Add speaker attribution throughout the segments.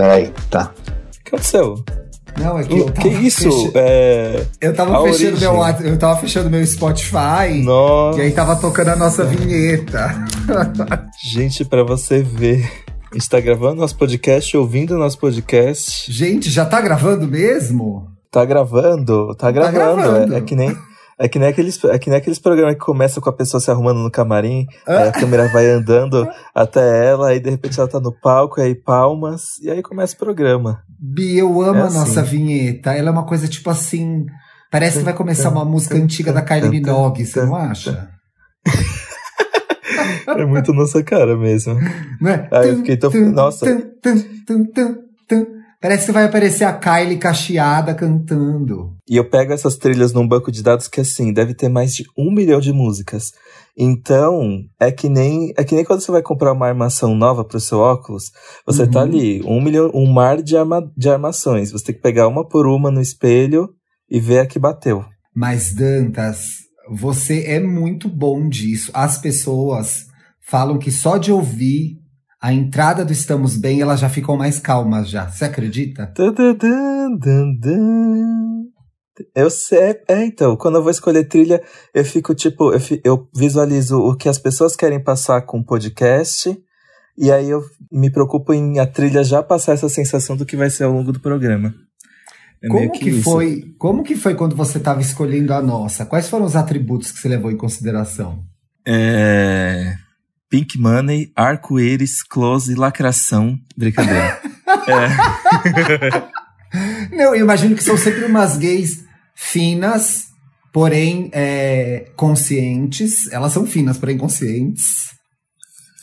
Speaker 1: Peraí, tá.
Speaker 2: O que aconteceu?
Speaker 3: Não, é que eu
Speaker 2: Que isso?
Speaker 3: fecha-
Speaker 2: É...
Speaker 3: Eu tava
Speaker 2: A
Speaker 3: fechando
Speaker 2: origem.
Speaker 3: meu eu tava fechando meu Spotify
Speaker 2: Nossa.
Speaker 3: e aí tava tocando a nossa vinheta.
Speaker 2: Gente, pra você ver. A gente tá gravando nosso podcast, ouvindo nosso podcast.
Speaker 3: Gente, já tá gravando mesmo?
Speaker 2: Tá gravando, tá gravando.
Speaker 3: gravando.
Speaker 2: É, é que nem. É que, nem aqueles, é que nem aqueles programas que começam com a pessoa se arrumando no camarim, aí a câmera vai andando até ela, aí de repente ela tá no palco, aí palmas, e aí começa o programa.
Speaker 3: Bi, eu amo
Speaker 2: É
Speaker 3: a
Speaker 2: assim.
Speaker 3: nossa vinheta. Ela é uma coisa tipo assim. Parece que vai começar uma música antiga da Kylie Minogue, você não acha?
Speaker 2: É muito nossa cara mesmo.
Speaker 3: Não é?
Speaker 2: Ah, eu fiquei tão- nossa.
Speaker 3: Parece que vai aparecer a Kylie cacheada cantando.
Speaker 2: E eu pego essas trilhas num banco de dados que, assim, deve ter mais de um milhão de músicas. Então, é que nem, é que nem quando você vai comprar uma armação nova pro seu óculos, você tá
Speaker 3: Uhum.
Speaker 2: ali, um milhão, um mar de, arma, de armações. Você tem que pegar uma por uma no espelho e ver a que bateu.
Speaker 3: Mas, Dantas, você é muito bom disso. As pessoas falam que só de ouvir a entrada do Estamos Bem, elas já ficam mais calmas já. Você acredita?
Speaker 2: Tadadã, dã, dã. Eu sei, é, então, quando eu vou escolher trilha, eu fico tipo, eu, fi- eu visualizo o que as pessoas querem passar com o podcast, e aí eu me preocupo em a trilha já passar essa sensação do que vai ser ao longo do programa. É
Speaker 3: como que,
Speaker 2: isso.
Speaker 3: foi? Como que foi quando você estava escolhendo a nossa? Quais foram os atributos que você levou em consideração?
Speaker 2: É... Pink Money, arco-íris, close, lacração. Brincadeira. é.
Speaker 3: Não, eu imagino que são sempre umas gays finas, porém é, conscientes. Elas são finas, porém conscientes.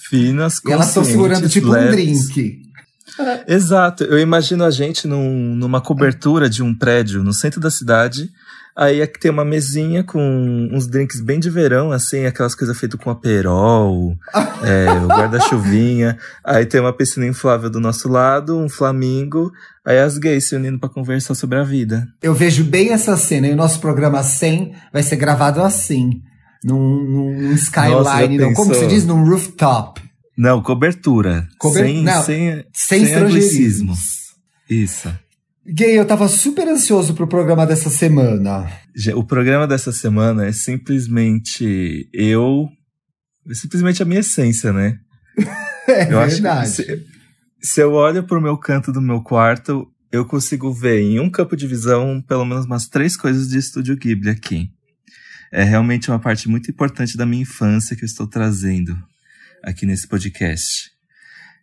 Speaker 2: Finas,
Speaker 3: E elas estão segurando
Speaker 2: conscientes,
Speaker 3: tipo um
Speaker 2: leves.
Speaker 3: drink.
Speaker 2: Exato, eu imagino a gente num- numa cobertura de um prédio no centro da cidade. Aí aqui tem uma mesinha com uns drinks bem de verão, assim, aquelas coisas feitas com aperol, é, o guarda-chuvinha. Aí tem uma piscina inflável do nosso lado, um flamingo. Aí as gays se unindo pra conversar sobre a vida.
Speaker 3: Eu vejo bem essa cena. E o nosso programa 100 vai ser gravado assim. Num, num skyline,
Speaker 2: já
Speaker 3: não, como se diz? Num rooftop.
Speaker 2: Não, cobertura.
Speaker 3: Cober-
Speaker 2: Sem,
Speaker 3: não,
Speaker 2: sem,
Speaker 3: Sem estrangeirismos.
Speaker 2: Isso.
Speaker 3: Gay, eu tava super ansioso pro programa dessa semana.
Speaker 2: O programa dessa semana é simplesmente eu. É simplesmente a minha essência, né?
Speaker 3: É
Speaker 2: Eu acho que
Speaker 3: verdade.
Speaker 2: se, se eu olho pro meu canto do meu quarto, eu consigo ver em um campo de visão pelo menos umas três coisas de Estúdio Ghibli aqui. É realmente uma parte muito importante da minha infância que eu estou trazendo aqui nesse podcast.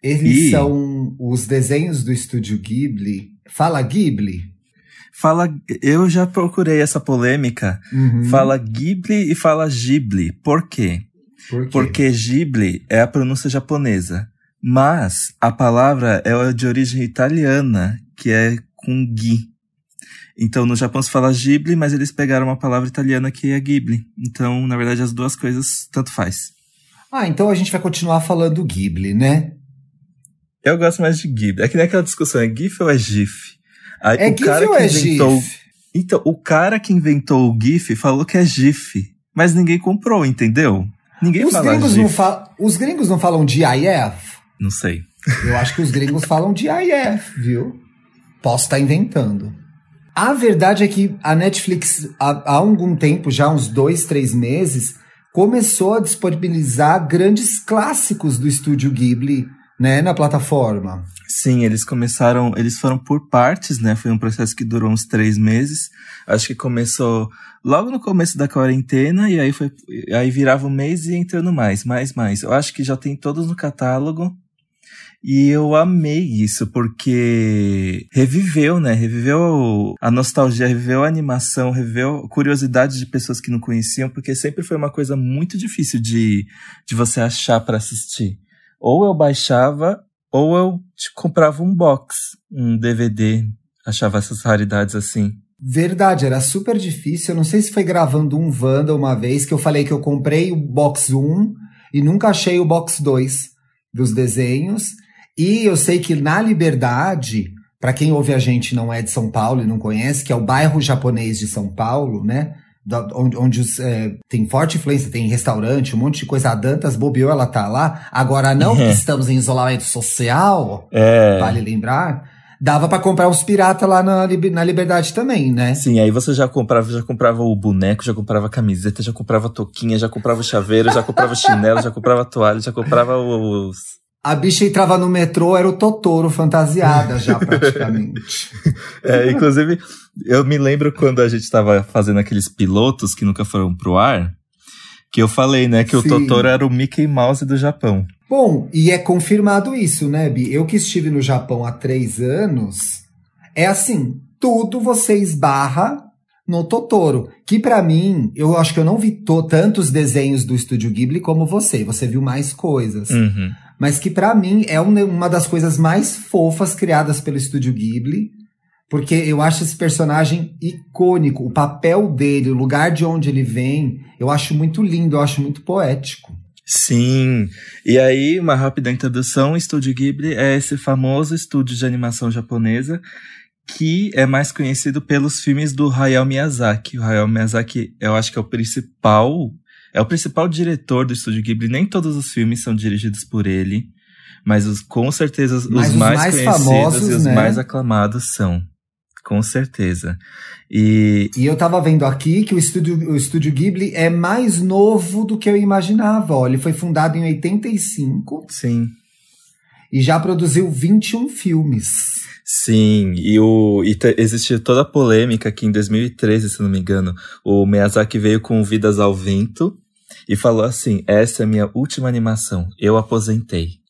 Speaker 3: Eles
Speaker 2: E-
Speaker 3: são os desenhos do estúdio Ghibli. Fala Ghibli?
Speaker 2: Fala, eu já procurei essa polêmica.
Speaker 3: Uhum.
Speaker 2: Fala Ghibli e fala Ghibli. Por quê?
Speaker 3: Por quê?
Speaker 2: Porque Ghibli é a pronúncia japonesa. Mas a palavra é de origem italiana, que é com Ghi. Então no Japão se fala Ghibli, mas eles pegaram uma palavra italiana que é Ghibli. Então, na verdade, as duas coisas tanto faz.
Speaker 3: Ah, então a gente vai continuar falando Ghibli, né?
Speaker 2: Eu gosto mais de Ghibli. É que nem aquela discussão, é GIF ou é GIF? Aí,
Speaker 3: É
Speaker 2: o
Speaker 3: GIF
Speaker 2: cara
Speaker 3: ou
Speaker 2: que
Speaker 3: é
Speaker 2: inventou-
Speaker 3: GIF?
Speaker 2: Então, o cara que inventou o GIF falou que é GIF. Mas ninguém comprou, entendeu? Ninguém
Speaker 3: Os
Speaker 2: fala
Speaker 3: gringos,
Speaker 2: GIF.
Speaker 3: não fa- os gringos não falam GIF?
Speaker 2: Não sei.
Speaker 3: Eu acho que os gringos falam GIF, viu? Posso estar inventando. A verdade é que a Netflix, há, há algum tempo, já uns dois, três meses, começou a disponibilizar grandes clássicos do estúdio Ghibli, né, na plataforma.
Speaker 2: Sim, eles começaram, eles foram por partes, né? Foi um processo que durou uns três meses. Acho que começou logo no começo da quarentena e aí foi, aí virava um mês e entrando mais, mais, mais. Eu acho que já tem todos no catálogo. E eu amei isso, porque reviveu, né? Reviveu a nostalgia, reviveu a animação, reviveu a curiosidade de pessoas que não conheciam, porque sempre foi uma coisa muito difícil de, de você achar para assistir. Ou eu baixava, ou eu comprava um box, um DVD, achava essas raridades assim.
Speaker 3: Verdade, era super difícil. Eu não sei se foi gravando um Wanda uma vez que eu falei que eu comprei o box 1 e nunca achei o box 2 dos desenhos. E eu sei que na Liberdade, para quem ouve a gente não é de São Paulo e não conhece, que é o bairro japonês de São Paulo, né? Da- onde, onde os, é, tem forte influência, tem restaurante, um monte de coisa. A Dantas bobeou, ela tá lá. Agora não, que estamos em isolamento social,
Speaker 2: É.
Speaker 3: vale lembrar. Dava pra comprar uns piratas lá na, na Liberdade também, né?
Speaker 2: Sim, aí você já comprava, já comprava o boneco, já comprava a camiseta, já comprava a touquinha, já comprava chaveiro, já comprava chinelo, já comprava toalha, já comprava os.
Speaker 3: A bicha entrava no metrô, era o Totoro fantasiada já, praticamente.
Speaker 2: É, inclusive, eu me lembro quando a gente tava fazendo aqueles pilotos que nunca foram pro ar, que eu falei, né, que o
Speaker 3: Sim.
Speaker 2: Totoro era o Mickey Mouse do Japão.
Speaker 3: Bom, e é confirmado isso, né, Bi? Eu que estive no Japão há três anos, é assim, tudo você esbarra no Totoro. Que pra mim, eu acho que eu não vi to- tantos desenhos do Estúdio Ghibli como você. Você viu mais coisas.
Speaker 2: Uhum.
Speaker 3: Mas que pra mim é um- uma das coisas mais fofas criadas pelo Estúdio Ghibli. Porque eu acho esse personagem icônico. O papel dele, o lugar de onde ele vem, eu acho muito lindo, eu acho muito poético.
Speaker 2: Sim. E aí, uma rápida introdução: o Estúdio Ghibli é esse famoso estúdio de animação japonesa que é mais conhecido pelos filmes do Hayao Miyazaki. O Hayao Miyazaki, eu acho que é o principal, é o principal diretor do Estúdio Ghibli. Nem todos os filmes são dirigidos por ele, mas os, com certeza os,
Speaker 3: Mas
Speaker 2: os mais,
Speaker 3: mais
Speaker 2: conhecidos
Speaker 3: famosos,
Speaker 2: e os
Speaker 3: né?
Speaker 2: mais aclamados são. Com certeza. E
Speaker 3: E eu tava vendo aqui que o estúdio, o estúdio Ghibli é mais novo do que eu imaginava. Ó, ele foi fundado em 85
Speaker 2: sim,
Speaker 3: e já produziu 21 filmes.
Speaker 2: Sim, e, o, e te- existe toda a polêmica que em 2013, se não me engano, o Miyazaki veio com Vidas ao Vento e falou assim: essa é a minha última animação, eu aposentei.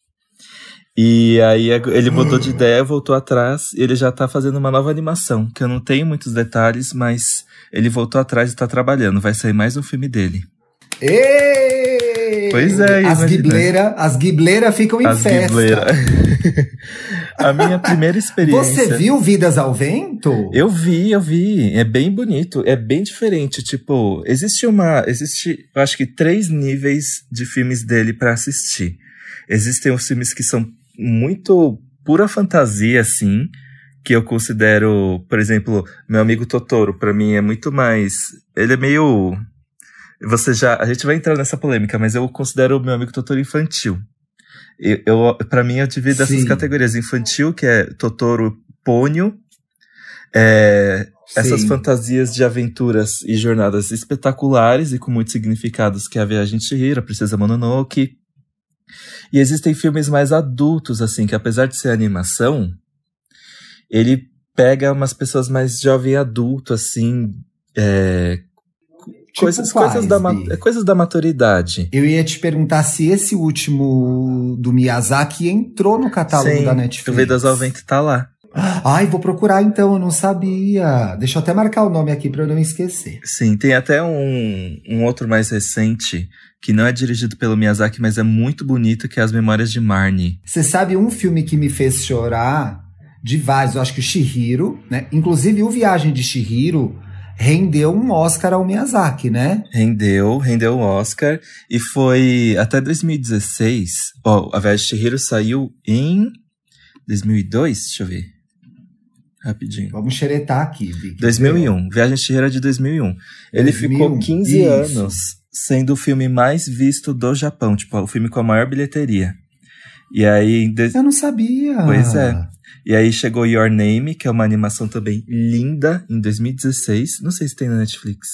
Speaker 2: E aí ele mudou de ideia, voltou atrás e ele já tá fazendo uma nova animação, que eu não tenho muitos detalhes, mas ele voltou atrás e tá trabalhando, vai sair mais um filme dele.
Speaker 3: Ê!
Speaker 2: Pois é,
Speaker 3: as ghibleira, as ghibleira ficam em
Speaker 2: As
Speaker 3: festa.
Speaker 2: A minha primeira experiência.
Speaker 3: Você viu Vidas ao Vento?
Speaker 2: Eu vi, eu vi. É bem bonito, é bem diferente. Tipo, existe uma. Existe, eu acho que, três níveis de filmes dele pra assistir. Existem os filmes que são muito pura fantasia, assim. Que eu considero, por exemplo, meu amigo Totoro, pra mim é muito mais. Ele é meio. Você já. A gente vai entrar nessa polêmica, mas eu considero o meu amigo Totoro infantil. Eu, eu, pra mim, eu divido essas
Speaker 3: Sim.
Speaker 2: categorias. Infantil, que é Totoro Pônio. É, essas fantasias de aventuras e jornadas espetaculares e com muitos significados, que é a Viagem de Chihiro, a Princesa Mononoke. E existem filmes mais adultos, assim, que apesar de ser animação, ele pega umas pessoas mais jovem adulto, assim, é, coisas,
Speaker 3: quais,
Speaker 2: coisas, da,
Speaker 3: Bi?
Speaker 2: é, coisas da maturidade.
Speaker 3: Eu ia te perguntar se esse último do Miyazaki entrou no catálogo
Speaker 2: Sim,
Speaker 3: da Netflix.
Speaker 2: o Vidas ao Vento tá lá.
Speaker 3: Ai, vou procurar então, eu não sabia. Deixa eu até marcar o nome aqui pra eu não esquecer.
Speaker 2: Sim, tem até um, um outro mais recente, que não é dirigido pelo Miyazaki, mas é muito bonito, que é As Memórias de Marnie.
Speaker 3: Você sabe um filme que me fez chorar de vários, eu acho que o Shihiro, né? Inclusive o Viagem de Shihiro rendeu um Oscar ao Miyazaki, né?
Speaker 2: Rendeu, rendeu o Oscar, e foi até 2016. Ó, a Viagem de Chihiro saiu em 2002, deixa eu ver. Rapidinho.
Speaker 3: Vamos xeretar aqui, Vic.
Speaker 2: 2001. Viagem de Chihiro é de 2001. Ele
Speaker 3: 2001,
Speaker 2: ficou 15
Speaker 3: isso.
Speaker 2: anos sendo o filme mais visto do Japão, tipo, o filme com a maior bilheteria. E aí, de-
Speaker 3: Eu não sabia.
Speaker 2: Pois é. E aí chegou Your Name, que é uma animação também linda, em 2016. Não sei se tem na Netflix.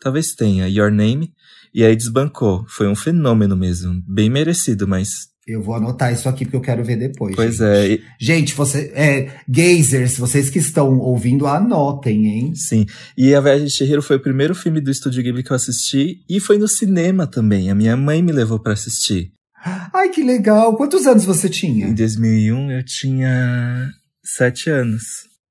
Speaker 2: Talvez tenha, Your Name. E aí desbancou. Foi um fenômeno mesmo. Bem merecido, mas.
Speaker 3: Eu vou anotar isso aqui porque eu quero ver depois.
Speaker 2: Pois
Speaker 3: gente.
Speaker 2: é.
Speaker 3: Gente, você, é, gazers, vocês que estão ouvindo, anotem, hein?
Speaker 2: Sim. E A Viagem de Chihiro foi o primeiro filme do Estúdio Ghibli que eu assisti. E foi no cinema também. A minha mãe me levou pra assistir.
Speaker 3: Ai, que legal. Quantos anos você tinha?
Speaker 2: Em 2001 eu tinha sete anos.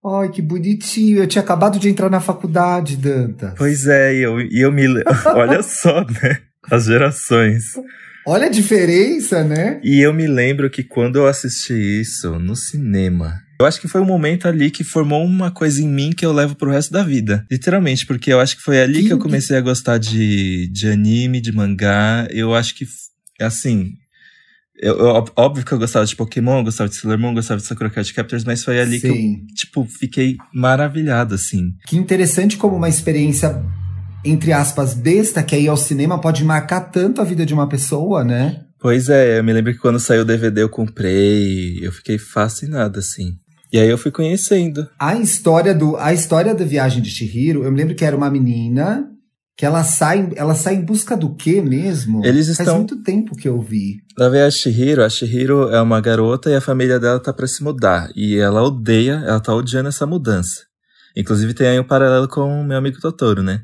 Speaker 3: Ai, que bonitinho. Eu tinha acabado de entrar na faculdade, Dantas.
Speaker 2: Pois é, e eu, e eu me. Olha só, né? As gerações.
Speaker 3: Olha a diferença, né?
Speaker 2: E eu me lembro que quando eu assisti isso no cinema, eu acho que foi um momento ali que formou uma coisa em mim que eu levo pro resto da vida. Literalmente, porque eu acho que foi ali
Speaker 3: Que-
Speaker 2: que eu comecei a gostar de, de anime, de mangá. Eu acho que, assim. Eu, eu- óbvio que eu gostava de Pokémon, gostava de Sailor Moon, gostava de Sakura Card Captors, mas foi ali que eu,
Speaker 3: Sim.
Speaker 2: tipo, fiquei maravilhado, assim.
Speaker 3: Que interessante como uma experiência entre aspas, besta, que aí ao cinema pode marcar tanto a vida de uma pessoa, né?
Speaker 2: Pois é, eu me lembro que quando saiu o DVD eu comprei, eu fiquei fascinado, assim. E aí eu fui conhecendo.
Speaker 3: A história do a história da viagem de Chihiro, eu me lembro que era uma menina que ela sai, ela sai em busca do quê mesmo?
Speaker 2: Eles estão...
Speaker 3: Faz muito tempo que eu vi.
Speaker 2: Lá vem a Shihiro. A Shihiro é uma garota e a família dela tá para se mudar. E ela odeia, ela tá odiando essa mudança. Inclusive tem aí um paralelo com o meu amigo Totoro, né?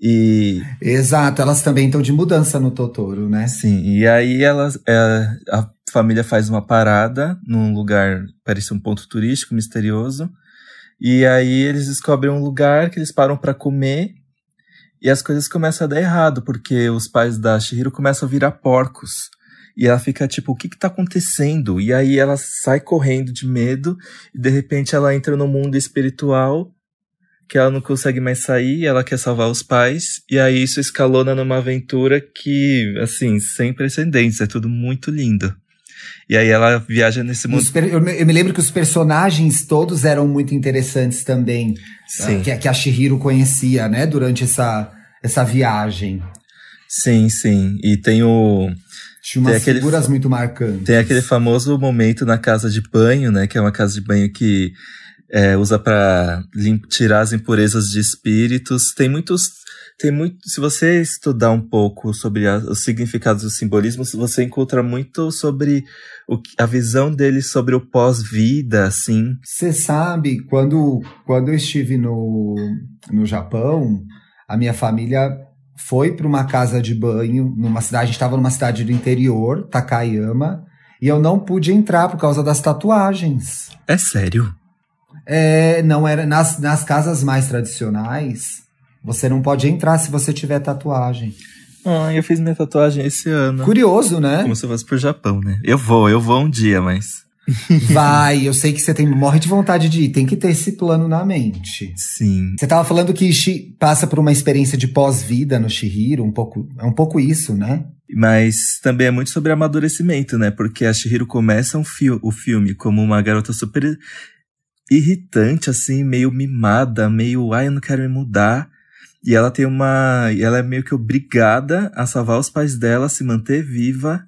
Speaker 2: E...
Speaker 3: Exato, elas também estão de mudança no Totoro, né?
Speaker 2: Sim, e aí elas, é, a família faz uma parada num lugar, parece um ponto turístico misterioso. E aí eles descobrem um lugar que eles param para comer e as coisas começam a dar errado, porque os pais da Shihiro começam a virar porcos. E ela fica tipo, o que que tá acontecendo? E aí ela sai correndo de medo, e de repente ela entra no mundo espiritual, que ela não consegue mais sair, ela quer salvar os pais, e aí isso escalona numa aventura que, assim, sem precedentes, é tudo muito lindo. E aí ela viaja nesse mundo.
Speaker 3: Eu me lembro que os personagens todos eram muito interessantes também.
Speaker 2: Sim.
Speaker 3: Que, que a Shihiro conhecia, né? Durante essa, essa viagem.
Speaker 2: Sim, sim. E tem o.
Speaker 3: Tinha umas tem figuras aquele, muito marcantes.
Speaker 2: Tem aquele famoso momento na casa de banho, né? Que é uma casa de banho que é, usa para tirar as impurezas de espíritos. Tem muitos tem muito. Se você estudar um pouco sobre a, os significados do simbolismo, você encontra muito sobre o, a visão dele sobre o pós-vida, assim.
Speaker 3: Você sabe, quando, quando eu estive no, no Japão, a minha família foi para uma casa de banho numa cidade. A gente estava numa cidade do interior, Takayama, e eu não pude entrar por causa das tatuagens.
Speaker 2: É sério?
Speaker 3: É, não era nas, nas casas mais tradicionais você não pode entrar se você tiver tatuagem.
Speaker 2: Ah, eu fiz minha tatuagem esse ano.
Speaker 3: Curioso, né?
Speaker 2: Como se fosse pro Japão, né? Eu vou, eu vou um dia, mas.
Speaker 3: Vai, eu sei que você tem morre de vontade de ir, tem que ter esse plano na mente.
Speaker 2: Sim.
Speaker 3: Você tava falando que Ishi passa por uma experiência de pós-vida no Shihiro, um pouco, é um pouco isso, né?
Speaker 2: Mas também é muito sobre amadurecimento, né? Porque a Shihiro começa um fi o filme como uma garota super irritante, assim, meio mimada, meio, ai, eu não quero me mudar. E ela tem uma. Ela é meio que obrigada a salvar os pais dela, se manter viva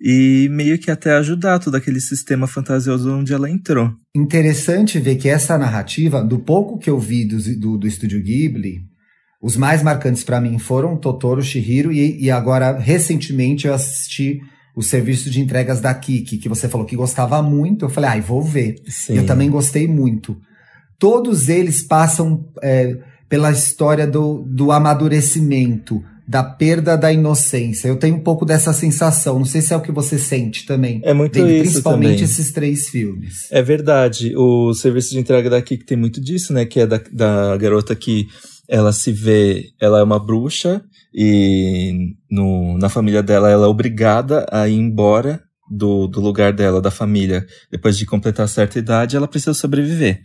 Speaker 2: e meio que até ajudar todo aquele sistema fantasioso onde ela entrou.
Speaker 3: Interessante ver que essa narrativa, do pouco que eu vi do, do, do Estúdio Ghibli, os mais marcantes para mim foram Totoro, Shihiro e, e agora, recentemente, eu assisti o serviço de entregas da Kiki, que você falou que gostava muito. Eu falei, ai, ah, vou ver.
Speaker 2: Sim.
Speaker 3: Eu também gostei muito. Todos eles passam. É, pela história do, do amadurecimento, da perda da inocência. Eu tenho um pouco dessa sensação. Não sei se é o que você sente também.
Speaker 2: É muito isso
Speaker 3: Principalmente
Speaker 2: também.
Speaker 3: esses três filmes.
Speaker 2: É verdade. O serviço de entrega daqui que tem muito disso, né? Que é da, da garota que ela se vê, ela é uma bruxa e no, na família dela ela é obrigada a ir embora do, do lugar dela, da família. Depois de completar certa idade, ela precisa sobreviver.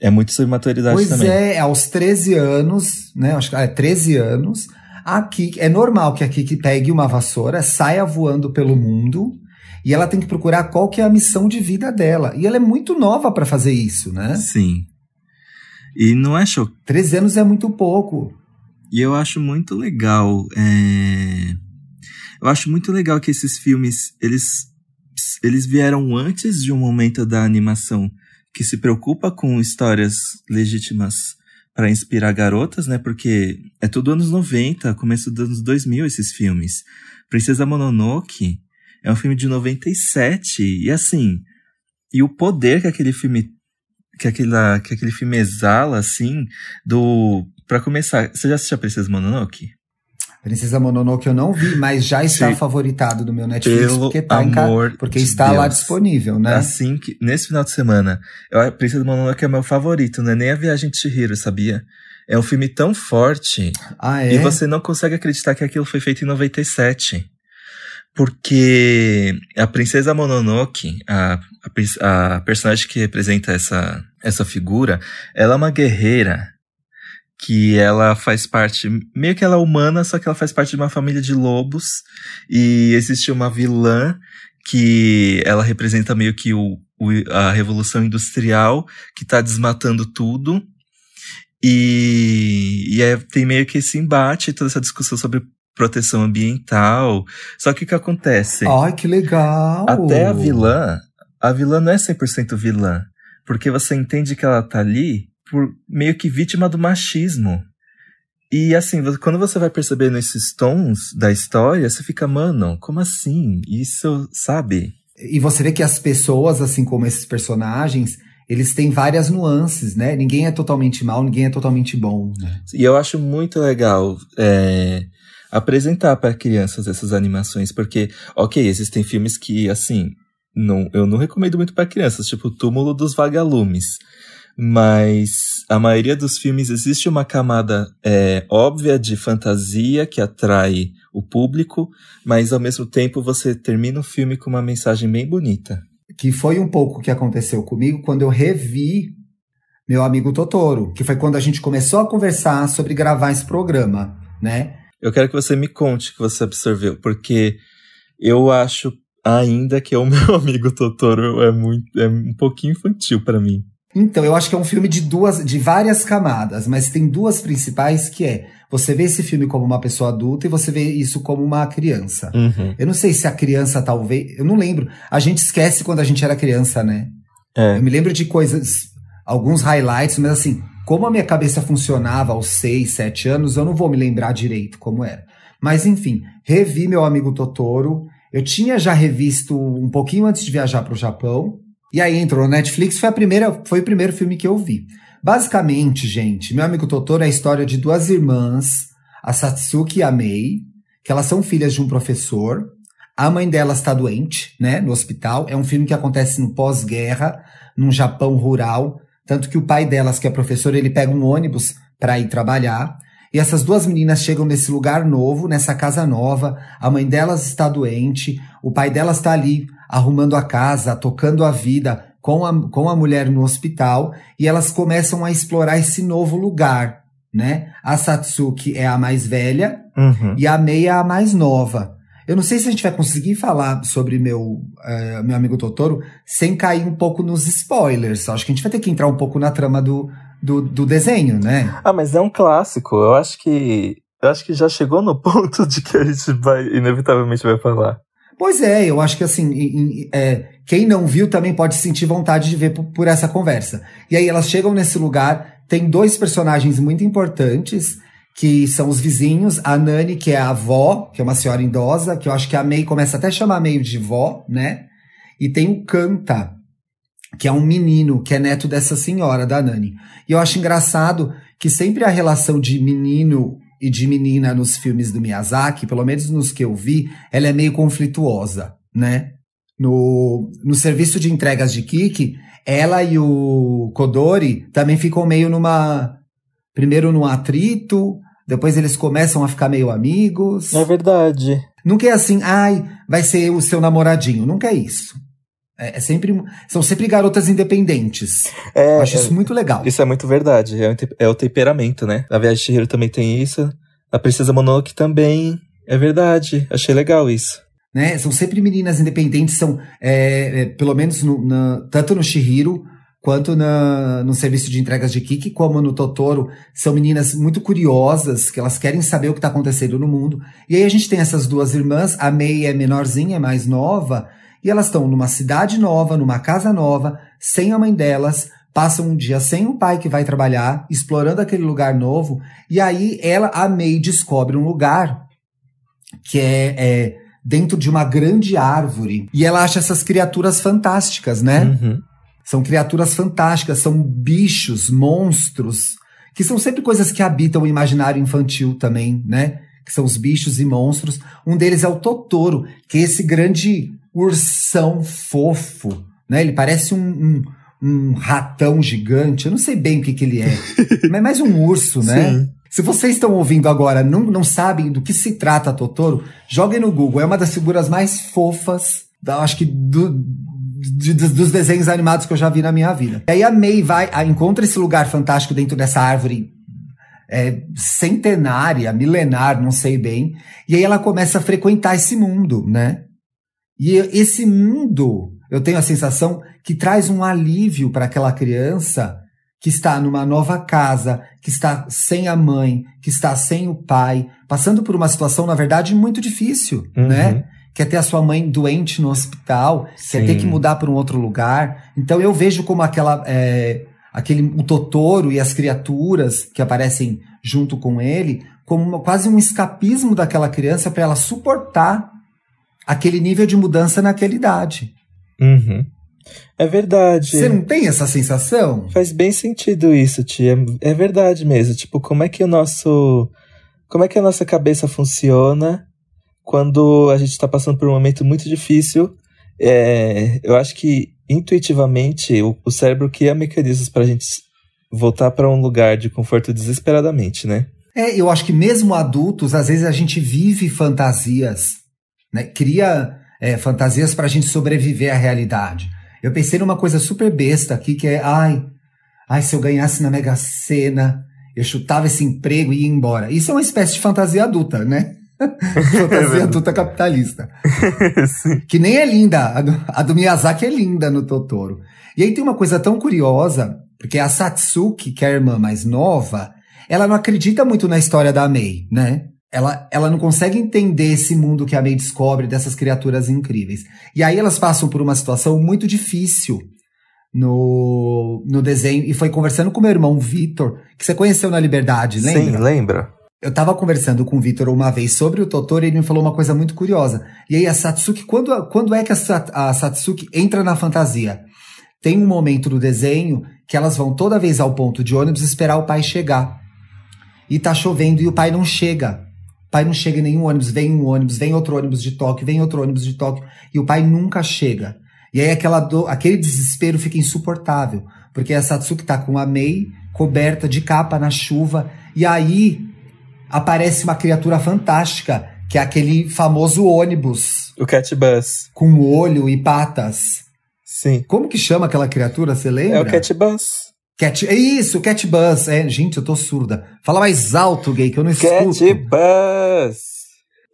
Speaker 2: É muito sobre maturidade
Speaker 3: pois
Speaker 2: também.
Speaker 3: Pois é, aos 13 anos, né? Acho que é 13 anos. Aqui é normal que a Kiki pegue uma vassoura, saia voando pelo mundo e ela tem que procurar qual que é a missão de vida dela. E ela é muito nova para fazer isso, né?
Speaker 2: Sim. E não é show.
Speaker 3: 13 anos é muito pouco.
Speaker 2: E eu acho muito legal. É... Eu acho muito legal que esses filmes eles, eles vieram antes de um momento da animação que se preocupa com histórias legítimas para inspirar garotas, né? Porque é tudo anos 90, começo dos anos 2000 esses filmes. Princesa Mononoke é um filme de 97 e assim, e o poder que aquele filme que aquela que aquele filme exala assim, do para começar, você já assistiu a Princesa Mononoke?
Speaker 3: Princesa Mononoke eu não vi, mas já está Sim. favoritado do meu Netflix
Speaker 2: Pelo
Speaker 3: porque, tá
Speaker 2: amor
Speaker 3: porque está
Speaker 2: Deus.
Speaker 3: lá disponível, né?
Speaker 2: Assim que nesse final de semana, eu, a Princesa Mononoke é meu favorito, não é nem a Viagem de Chihiro, sabia? É um filme tão forte
Speaker 3: ah, é?
Speaker 2: e você não consegue acreditar que aquilo foi feito em 97. Porque a Princesa Mononoke, a, a, a personagem que representa essa, essa figura, ela é uma guerreira que ela faz parte, meio que ela é humana, só que ela faz parte de uma família de lobos, e existe uma vilã que ela representa meio que o, o a revolução industrial que está desmatando tudo. E, e é, tem meio que esse embate, toda essa discussão sobre proteção ambiental. Só que o que acontece?
Speaker 3: Ai, que legal!
Speaker 2: Até a vilã, a vilã não é 100% vilã. Porque você entende que ela tá ali por meio que vítima do machismo. E assim, quando você vai percebendo esses tons da história, você fica, mano, como assim? Isso, sabe?
Speaker 3: E você vê que as pessoas, assim como esses personagens, eles têm várias nuances, né? Ninguém é totalmente mal, ninguém é totalmente bom. Né?
Speaker 2: E eu acho muito legal é, apresentar para crianças essas animações, porque, ok, existem filmes que, assim, não, eu não recomendo muito para crianças, tipo Túmulo dos Vagalumes. Mas a maioria dos filmes existe uma camada é, óbvia de fantasia que atrai o público, mas ao mesmo tempo você termina o filme com uma mensagem bem bonita.
Speaker 3: Que foi um pouco o que aconteceu comigo quando eu revi meu amigo Totoro, que foi quando a gente começou a conversar sobre gravar esse programa, né?
Speaker 2: Eu quero que você me conte o que você absorveu, porque eu acho ainda que o meu amigo Totoro é muito é um pouquinho infantil para mim.
Speaker 3: Então, eu acho que é um filme de duas, de várias camadas, mas tem duas principais que é você vê esse filme como uma pessoa adulta e você vê isso como uma criança.
Speaker 2: Uhum.
Speaker 3: Eu não sei se a criança talvez, eu não lembro. A gente esquece quando a gente era criança, né?
Speaker 2: É.
Speaker 3: Eu me lembro de coisas, alguns highlights, mas assim, como a minha cabeça funcionava aos seis, sete anos, eu não vou me lembrar direito como era. Mas enfim, revi meu amigo Totoro. Eu tinha já revisto um pouquinho antes de viajar para o Japão. E aí entrou no Netflix, foi, a primeira, foi o primeiro filme que eu vi. Basicamente, gente, meu amigo Totoro é a história de duas irmãs, a Satsuki e a Mei, que elas são filhas de um professor. A mãe delas está doente, né, no hospital. É um filme que acontece no pós-guerra, num Japão rural. Tanto que o pai delas, que é professor, ele pega um ônibus para ir trabalhar. E essas duas meninas chegam nesse lugar novo, nessa casa nova. A mãe delas está doente, o pai delas está ali arrumando a casa, tocando a vida com a, com a mulher no hospital. E elas começam a explorar esse novo lugar, né? A Satsuki é a mais velha
Speaker 2: uhum.
Speaker 3: e a Mei é a mais nova. Eu não sei se a gente vai conseguir falar sobre meu, uh, meu amigo Totoro sem cair um pouco nos spoilers. Acho que a gente vai ter que entrar um pouco na trama do, do, do desenho, né?
Speaker 2: Ah, mas é um clássico. Eu acho que. Eu acho que já chegou no ponto de que a gente vai, inevitavelmente vai falar.
Speaker 3: Pois é, eu acho que assim, em, em, é, quem não viu também pode sentir vontade de ver por, por, essa conversa. E aí elas chegam nesse lugar, tem dois personagens muito importantes, que são os vizinhos, a Nani, que é a avó, que é uma senhora idosa, que eu acho que a May começa até a chamar meio de vó, né? E tem o Canta, que é um menino que é neto dessa senhora, da Nani. E eu acho engraçado que sempre a relação de menino e de menina nos filmes do Miyazaki, pelo menos nos que eu vi, ela é meio conflituosa, né? No, no serviço de entregas de Kiki, ela e o Kodori também ficam meio numa. Primeiro num atrito, depois eles começam a ficar meio amigos.
Speaker 2: É verdade.
Speaker 3: Nunca é assim, ai, vai ser o seu namoradinho. Nunca é isso. É, é, sempre, são sempre garotas independentes. É, Eu acho é, isso muito legal.
Speaker 2: Isso é muito verdade. É, é o temperamento, né? A Viagem de Chihiro também tem isso. A Princesa Mononoke também. É verdade. Achei legal isso.
Speaker 3: Né? São sempre meninas independentes. São, é, é, pelo menos, no, na, tanto no Shihiro quanto na, no serviço de entregas de Kiki, como no Totoro, são meninas muito curiosas, que elas querem saber o que está acontecendo no mundo. E aí a gente tem essas duas irmãs, a Mei é menorzinha, é mais nova, e elas estão numa cidade nova, numa casa nova, sem a mãe delas, passam um dia sem o pai que vai trabalhar, explorando aquele lugar novo, e aí ela, a May, descobre um lugar que é, é dentro de uma grande árvore, e ela acha essas criaturas fantásticas, né?
Speaker 2: Uhum.
Speaker 3: São criaturas fantásticas, são bichos, monstros, que são sempre coisas que habitam o imaginário infantil também, né? Que são os bichos e monstros. Um deles é o Totoro, que é esse grande ursão fofo, né? Ele parece um, um, um ratão gigante. Eu não sei bem o que, que ele é, mas é mais um urso, né?
Speaker 2: Sim.
Speaker 3: Se vocês estão ouvindo agora, não, não sabem do que se trata Totoro, joguem no Google. É uma das figuras mais fofas, da, acho que do, de, dos desenhos animados que eu já vi na minha vida. E aí a May vai, a, encontra esse lugar fantástico dentro dessa árvore é, centenária, milenar, não sei bem. E aí ela começa a frequentar esse mundo, né? E esse mundo, eu tenho a sensação que traz um alívio para aquela criança que está numa nova casa, que está sem a mãe, que está sem o pai, passando por uma situação, na verdade, muito difícil,
Speaker 2: Uhum.
Speaker 3: né? Quer ter a sua mãe doente no hospital, quer ter
Speaker 2: Sim.
Speaker 3: que mudar para um outro lugar. Então eu vejo como aquela. é, aquele o Totoro e as criaturas que aparecem junto com ele, como uma- quase um escapismo daquela criança para ela suportar aquele nível de mudança naquela idade.
Speaker 2: Uhum. É verdade.
Speaker 3: Você não tem essa sensação?
Speaker 2: Faz bem sentido isso, tia. É verdade mesmo. Tipo, como é que o nosso. Como é que a nossa cabeça funciona quando a gente tá passando por um momento muito difícil? É, eu acho que intuitivamente o, o cérebro cria mecanismos pra gente voltar pra um lugar de conforto desesperadamente, né?
Speaker 3: É, eu acho que mesmo adultos, às vezes a gente vive fantasias, né? Cria é, fantasias para a gente sobreviver à realidade. Eu pensei numa coisa super besta aqui, que é, ai, ai, se eu ganhasse na Mega Sena, eu chutava esse emprego e ia embora. Isso é uma espécie de fantasia adulta, né? fantasia adulta capitalista. Que nem é linda. A do, a do Miyazaki é linda no Totoro. E aí tem uma coisa tão curiosa, porque a Satsuki, que é a irmã mais nova, ela não acredita muito na história da Mei, né? Ela, ela não consegue entender esse mundo que a Mei descobre dessas criaturas incríveis. E aí elas passam por uma situação muito difícil no, no desenho. E foi conversando com meu irmão Vitor, que você conheceu na Liberdade, lembra?
Speaker 2: Sim, lembra?
Speaker 3: Eu tava conversando com o Vitor uma vez sobre o Totoro e ele me falou uma coisa muito curiosa. E aí a Satsuki, quando, quando é que a, a Satsuki entra na fantasia? Tem um momento do desenho que elas vão toda vez ao ponto de ônibus esperar o pai chegar. E tá chovendo e o pai não chega. O pai não chega em nenhum ônibus, vem um ônibus, vem outro ônibus de Tóquio, vem outro ônibus de Tóquio, e o pai nunca chega. E aí aquela aquele desespero fica insuportável, porque a Satsuki tá com a Mei coberta de capa na chuva, e aí aparece uma criatura fantástica, que é aquele famoso ônibus
Speaker 2: O Cat Bus.
Speaker 3: com olho e patas.
Speaker 2: Sim.
Speaker 3: Como que chama aquela criatura, você lembra?
Speaker 2: É o Cat Bus.
Speaker 3: Cat... É isso, Cat Bus. É, gente, eu tô surda. Fala mais alto, gay, que eu não
Speaker 2: Cat
Speaker 3: escuto.
Speaker 2: Bus.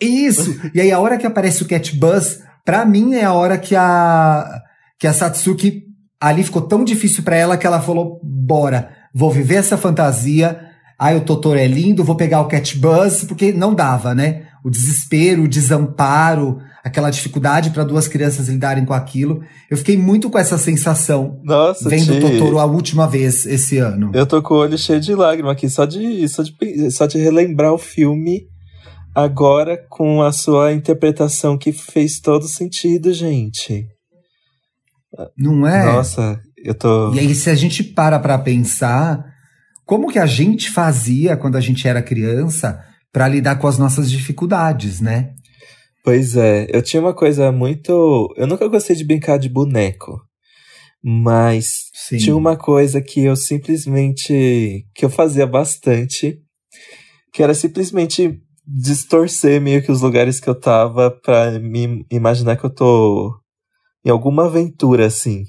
Speaker 3: Isso! E aí, a hora que aparece o Cat Bus, pra mim é a hora que a, que a Satsuki ali ficou tão difícil pra ela que ela falou: bora, vou viver essa fantasia. Ai, o Totoro é lindo, vou pegar o Cat Bus, porque não dava, né? O desespero, o desamparo, aquela dificuldade para duas crianças lidarem com aquilo. Eu fiquei muito com essa sensação
Speaker 2: Nossa,
Speaker 3: vendo o Totoro a última vez esse ano.
Speaker 2: Eu tô com o olho cheio de lágrima aqui, só de, só de, só de relembrar o filme agora com a sua interpretação que fez todo sentido, gente.
Speaker 3: Não é?
Speaker 2: Nossa, eu tô.
Speaker 3: E aí, se a gente para pra pensar, como que a gente fazia quando a gente era criança pra lidar com as nossas dificuldades, né?
Speaker 2: Pois é, eu tinha uma coisa muito. Eu nunca gostei de brincar de boneco. Mas
Speaker 3: Sim.
Speaker 2: tinha uma coisa que eu simplesmente. que eu fazia bastante. Que era simplesmente distorcer meio que os lugares que eu tava pra me imaginar que eu tô em alguma aventura, assim.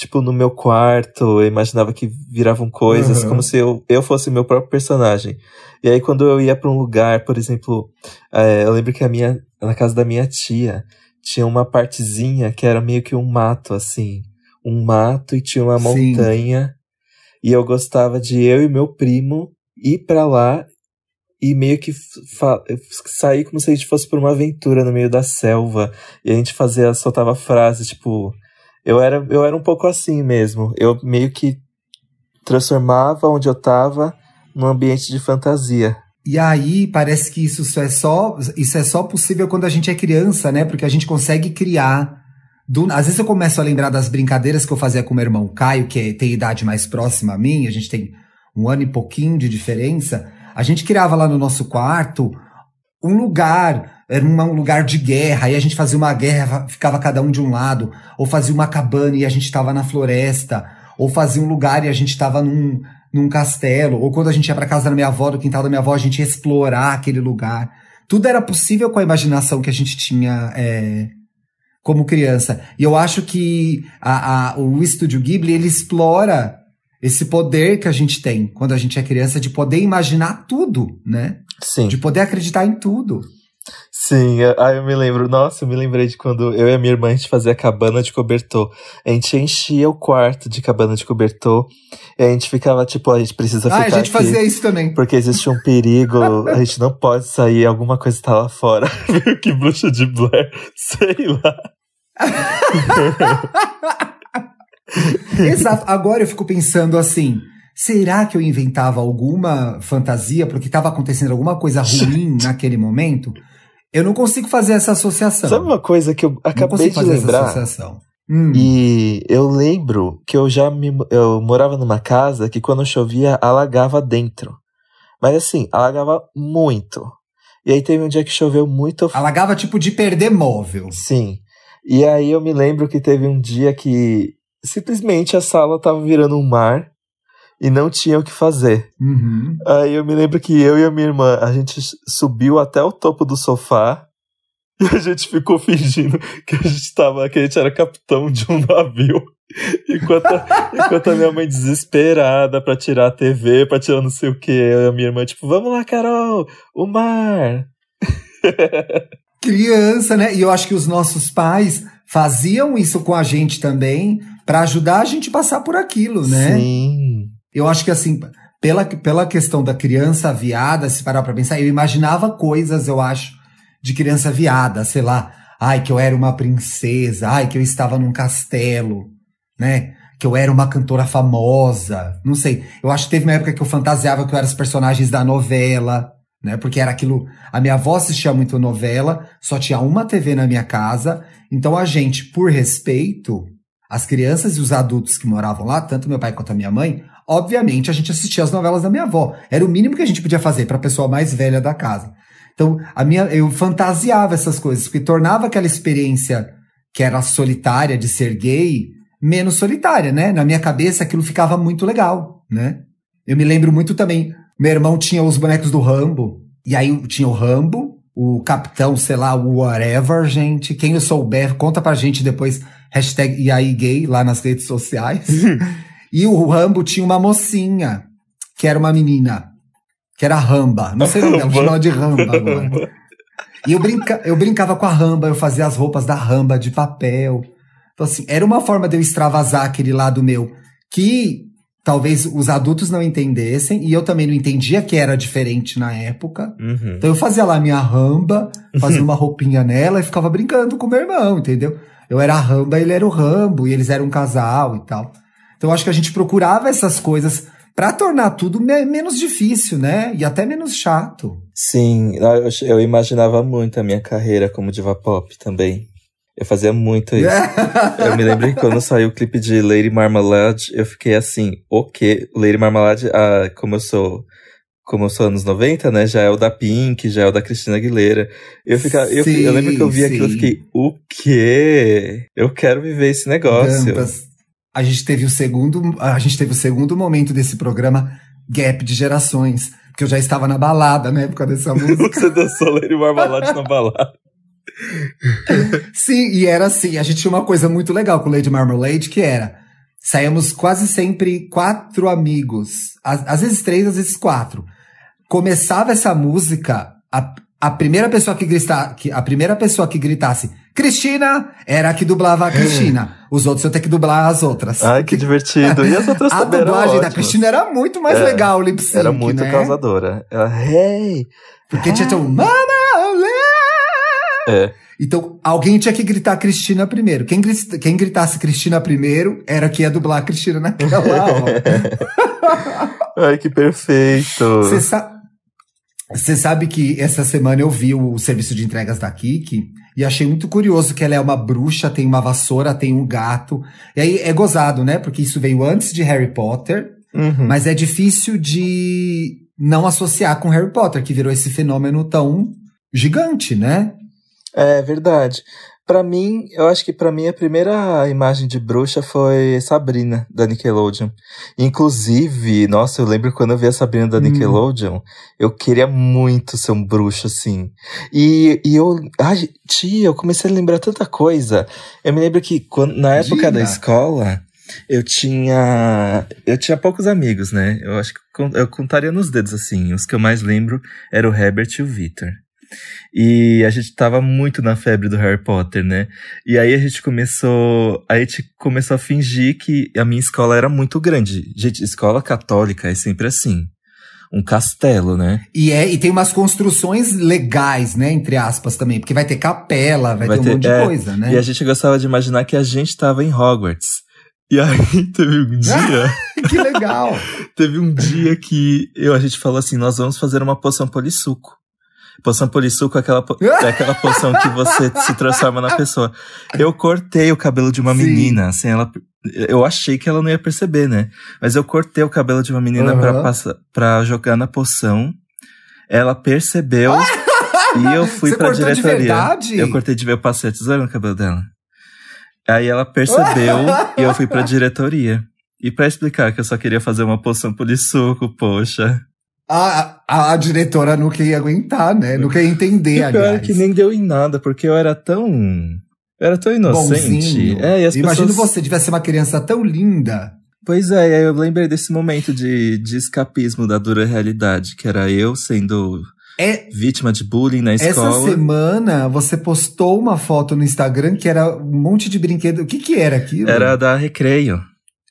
Speaker 2: Tipo, no meu quarto, eu imaginava que viravam coisas,
Speaker 3: Uhum.
Speaker 2: como se eu, eu fosse meu próprio personagem. E aí, quando eu ia pra um lugar, por exemplo, é, eu lembro que a minha, na casa da minha tia, tinha uma partezinha que era meio que um mato, assim. Um mato e tinha uma
Speaker 3: Sim.
Speaker 2: montanha. E eu gostava de eu e meu primo ir pra lá e meio que sair como se a gente fosse por uma aventura no meio da selva. E a gente fazia, soltava frases, tipo. Eu era, eu era um pouco assim mesmo. Eu meio que transformava onde eu tava num ambiente de fantasia.
Speaker 3: E aí parece que isso é só isso é só possível quando a gente é criança, né? Porque a gente consegue criar. do- às vezes eu começo a lembrar das brincadeiras que eu fazia com meu irmão Caio, que é- tem idade mais próxima a mim, a gente tem um ano e pouquinho de diferença. A gente criava lá no nosso quarto um lugar, era um lugar de guerra, aí a gente fazia uma guerra, ficava cada um de um lado, ou fazia uma cabana e a gente estava na floresta, ou fazia um lugar e a gente estava num, num castelo, ou quando a gente ia para casa da minha avó, do quintal da minha avó, a gente ia explorar aquele lugar. Tudo era possível com a imaginação que a gente tinha é, como criança. E eu acho que a, a- o Estúdio Ghibli ele explora esse poder que a gente tem quando a gente é criança de poder imaginar tudo, né?
Speaker 2: Sim.
Speaker 3: De poder acreditar em tudo.
Speaker 2: Sim, aí eu me lembro, nossa, eu me lembrei de quando eu e a minha irmã a gente fazia cabana de cobertor. A gente enchia o quarto de cabana de cobertor e a gente ficava tipo, a gente precisa
Speaker 3: ah,
Speaker 2: ficar.
Speaker 3: Ah, a gente
Speaker 2: aqui,
Speaker 3: fazia isso também.
Speaker 2: Porque existe um perigo, a gente não pode sair, alguma coisa tá lá fora. que bruxa de Blair, sei lá.
Speaker 3: Exato. Agora eu fico pensando assim. Será que eu inventava alguma fantasia porque estava acontecendo alguma coisa ruim naquele momento? Eu não consigo fazer essa associação.
Speaker 2: Sabe uma coisa que eu acabei de lembrar?
Speaker 3: Hum.
Speaker 2: E eu lembro que eu já me, eu morava numa casa que quando chovia alagava dentro. Mas assim, alagava muito. E aí teve um dia que choveu muito.
Speaker 3: Alagava tipo de perder móvel.
Speaker 2: Sim. E aí eu me lembro que teve um dia que simplesmente a sala tava virando um mar e não tinha o que fazer.
Speaker 3: Uhum.
Speaker 2: Aí eu me lembro que eu e a minha irmã, a gente subiu até o topo do sofá e a gente ficou fingindo que a gente tava, que a gente era capitão de um navio. Enquanto, enquanto a minha mãe desesperada pra tirar a TV, pra tirar não sei o que, a minha irmã, tipo, vamos lá, Carol, o mar.
Speaker 3: Criança, né? E eu acho que os nossos pais faziam isso com a gente também, para ajudar a gente a passar por aquilo, né?
Speaker 2: Sim.
Speaker 3: Eu acho que assim, pela, pela questão da criança viada, se parar pra pensar, eu imaginava coisas, eu acho, de criança viada, sei lá. Ai, que eu era uma princesa, ai, que eu estava num castelo, né? Que eu era uma cantora famosa, não sei. Eu acho que teve uma época que eu fantasiava que eu era os personagens da novela, né? Porque era aquilo. A minha avó assistia muito novela, só tinha uma TV na minha casa. Então a gente, por respeito, as crianças e os adultos que moravam lá, tanto meu pai quanto a minha mãe, obviamente a gente assistia as novelas da minha avó. Era o mínimo que a gente podia fazer para a pessoa mais velha da casa. Então, a minha, eu fantasiava essas coisas, porque tornava aquela experiência que era solitária de ser gay menos solitária, né? Na minha cabeça aquilo ficava muito legal, né? Eu me lembro muito também, meu irmão tinha os bonecos do Rambo, e aí tinha o Rambo, o Capitão, sei lá, o whatever, gente. Quem eu souber, conta pra gente depois, hashtag e aí gay, lá nas redes sociais. e o Rambo tinha uma mocinha, que era uma menina que era Ramba. Não sei o nome dela, de Ramba agora. E eu, brinca, eu brincava com a Ramba, eu fazia as roupas da Ramba de papel. Então, assim, era uma forma de eu extravasar aquele lado meu que talvez os adultos não entendessem, e eu também não entendia que era diferente na época.
Speaker 2: Uhum.
Speaker 3: Então eu fazia lá minha ramba, fazia uma roupinha nela e ficava brincando com meu irmão, entendeu? Eu era a ramba, ele era o rambo, e eles eram um casal e tal. Então eu acho que a gente procurava essas coisas para tornar tudo me menos difícil, né? E até menos chato.
Speaker 2: Sim, eu, eu imaginava muito a minha carreira como diva pop também. Eu fazia muito isso. eu me lembro que quando saiu o clipe de Lady Marmalade, eu fiquei assim, o quê? Lady Marmalade, ah, como eu sou como eu sou anos 90, né? Já é o da Pink, já é o da Cristina Aguilera. Eu, fica, eu, eu lembro que eu vi sim. aquilo e fiquei, o quê? Eu quero viver esse negócio.
Speaker 3: Gampas a gente teve o segundo, a gente teve o segundo momento desse programa gap de gerações, que eu já estava na balada na época dessa música.
Speaker 2: Você dançou Lady Marmalade na balada.
Speaker 3: Sim, e era assim, a gente tinha uma coisa muito legal com Lady Marmalade, que era, saíamos quase sempre quatro amigos, às, às vezes três, às vezes quatro. Começava essa música, a, a primeira pessoa que grita, que, a primeira pessoa que gritasse Cristina era a que dublava a Cristina. Os outros eu ter que dublar as outras.
Speaker 2: Ai, que divertido. E as outras
Speaker 3: A dublagem da Cristina era muito mais é, legal, o lip sync,
Speaker 2: Era muito
Speaker 3: né?
Speaker 2: causadora. Ela, hey!
Speaker 3: Porque hey. tinha um Mama,
Speaker 2: é.
Speaker 3: Então, alguém tinha que gritar Cristina primeiro. Quem, quem gritasse Cristina primeiro era que ia dublar a Cristina naquela hora.
Speaker 2: Ai, que perfeito.
Speaker 3: Você sa sabe que essa semana eu vi o serviço de entregas da Kiki e achei muito curioso que ela é uma bruxa, tem uma vassoura, tem um gato. E aí é gozado, né? Porque isso veio antes de Harry Potter,
Speaker 2: uhum.
Speaker 3: mas é difícil de não associar com Harry Potter, que virou esse fenômeno tão gigante, né?
Speaker 2: É verdade. Para mim, eu acho que para mim a primeira imagem de bruxa foi Sabrina, da Nickelodeon. Inclusive, nossa, eu lembro quando eu vi a Sabrina da hum. Nickelodeon, eu queria muito ser um bruxo, assim. E, e eu. Ai, tia, eu comecei a lembrar tanta coisa. Eu me lembro que quando, na época da escola, eu tinha. Eu tinha poucos amigos, né? Eu acho que eu contaria nos dedos, assim. Os que eu mais lembro eram o Herbert e o Victor. E a gente tava muito na febre do Harry Potter, né? E aí a gente começou. A gente começou a fingir que a minha escola era muito grande. Gente, escola católica é sempre assim. Um castelo, né?
Speaker 3: E, é, e tem umas construções legais, né? Entre aspas também. Porque vai ter capela, vai,
Speaker 2: Vai
Speaker 3: ter um
Speaker 2: ter-
Speaker 3: monte
Speaker 2: é,
Speaker 3: de coisa, né?
Speaker 2: E a gente gostava de imaginar que a gente tava em Hogwarts. E aí teve um dia.
Speaker 3: que legal!
Speaker 2: Teve um dia que eu, a gente falou assim: nós vamos fazer uma poção polissuco. Poção polissuco é aquela, é aquela poção que você se transforma na pessoa. Eu cortei o cabelo de uma
Speaker 3: Sim.
Speaker 2: menina, assim, ela. Eu achei que ela não ia perceber, né? Mas eu cortei o cabelo de uma menina pra,
Speaker 3: Aham.
Speaker 2: passar, pra jogar na poção. Ela percebeu e eu fui
Speaker 3: Você
Speaker 2: pra
Speaker 3: cortou de
Speaker 2: diretoria.
Speaker 3: verdade?
Speaker 2: Eu cortei de ver, eu passei a tesoura no cabelo dela. Aí ela percebeu e eu fui pra diretoria. E pra explicar que eu só queria fazer uma poção polissuco, poxa.
Speaker 3: A, a, a diretora nunca ia aguentar, né? Nunca ia entender,
Speaker 2: E pior é
Speaker 3: aliás.
Speaker 2: que nem deu em nada, porque eu era tão. Eu era tão inocente. É, as
Speaker 3: Imagina
Speaker 2: pessoas.
Speaker 3: você tivesse uma criança tão linda.
Speaker 2: Pois é, aí eu lembrei desse momento de, de escapismo da dura realidade, que era eu sendo
Speaker 3: É,
Speaker 2: vítima de bullying na
Speaker 3: essa
Speaker 2: escola.
Speaker 3: semana você postou uma foto no Instagram que era um monte de brinquedo. O que que era aquilo?
Speaker 2: Era da recreio.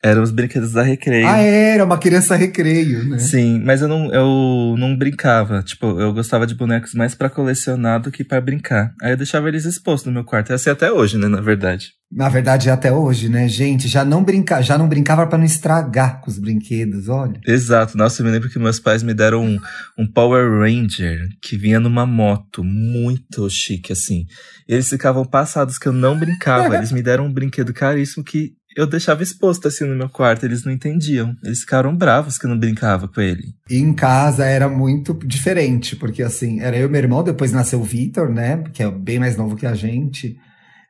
Speaker 2: Eram os brinquedos da recreio.
Speaker 3: Ah, era uma criança recreio, né?
Speaker 2: Sim, mas eu não, eu não brincava. Tipo, eu gostava de bonecos mais pra colecionar do que pra brincar. Aí eu deixava eles expostos no meu quarto. É assim até hoje, né, na verdade.
Speaker 3: Na verdade, é até hoje, né, gente? Já não, brinca, já não brincava pra não estragar com os brinquedos, olha.
Speaker 2: Exato. Nossa, eu me lembro que meus pais me deram um, um Power Ranger que vinha numa moto muito chique, assim. Eles ficavam passados que eu não brincava. Eles me deram um brinquedo caríssimo que eu deixava exposto assim no meu quarto. Eles não entendiam. Eles ficaram bravos que eu não brincava com ele.
Speaker 3: E em casa era muito diferente, porque assim, era eu e meu irmão, depois nasceu o Vitor, né? Que é bem mais novo que a gente.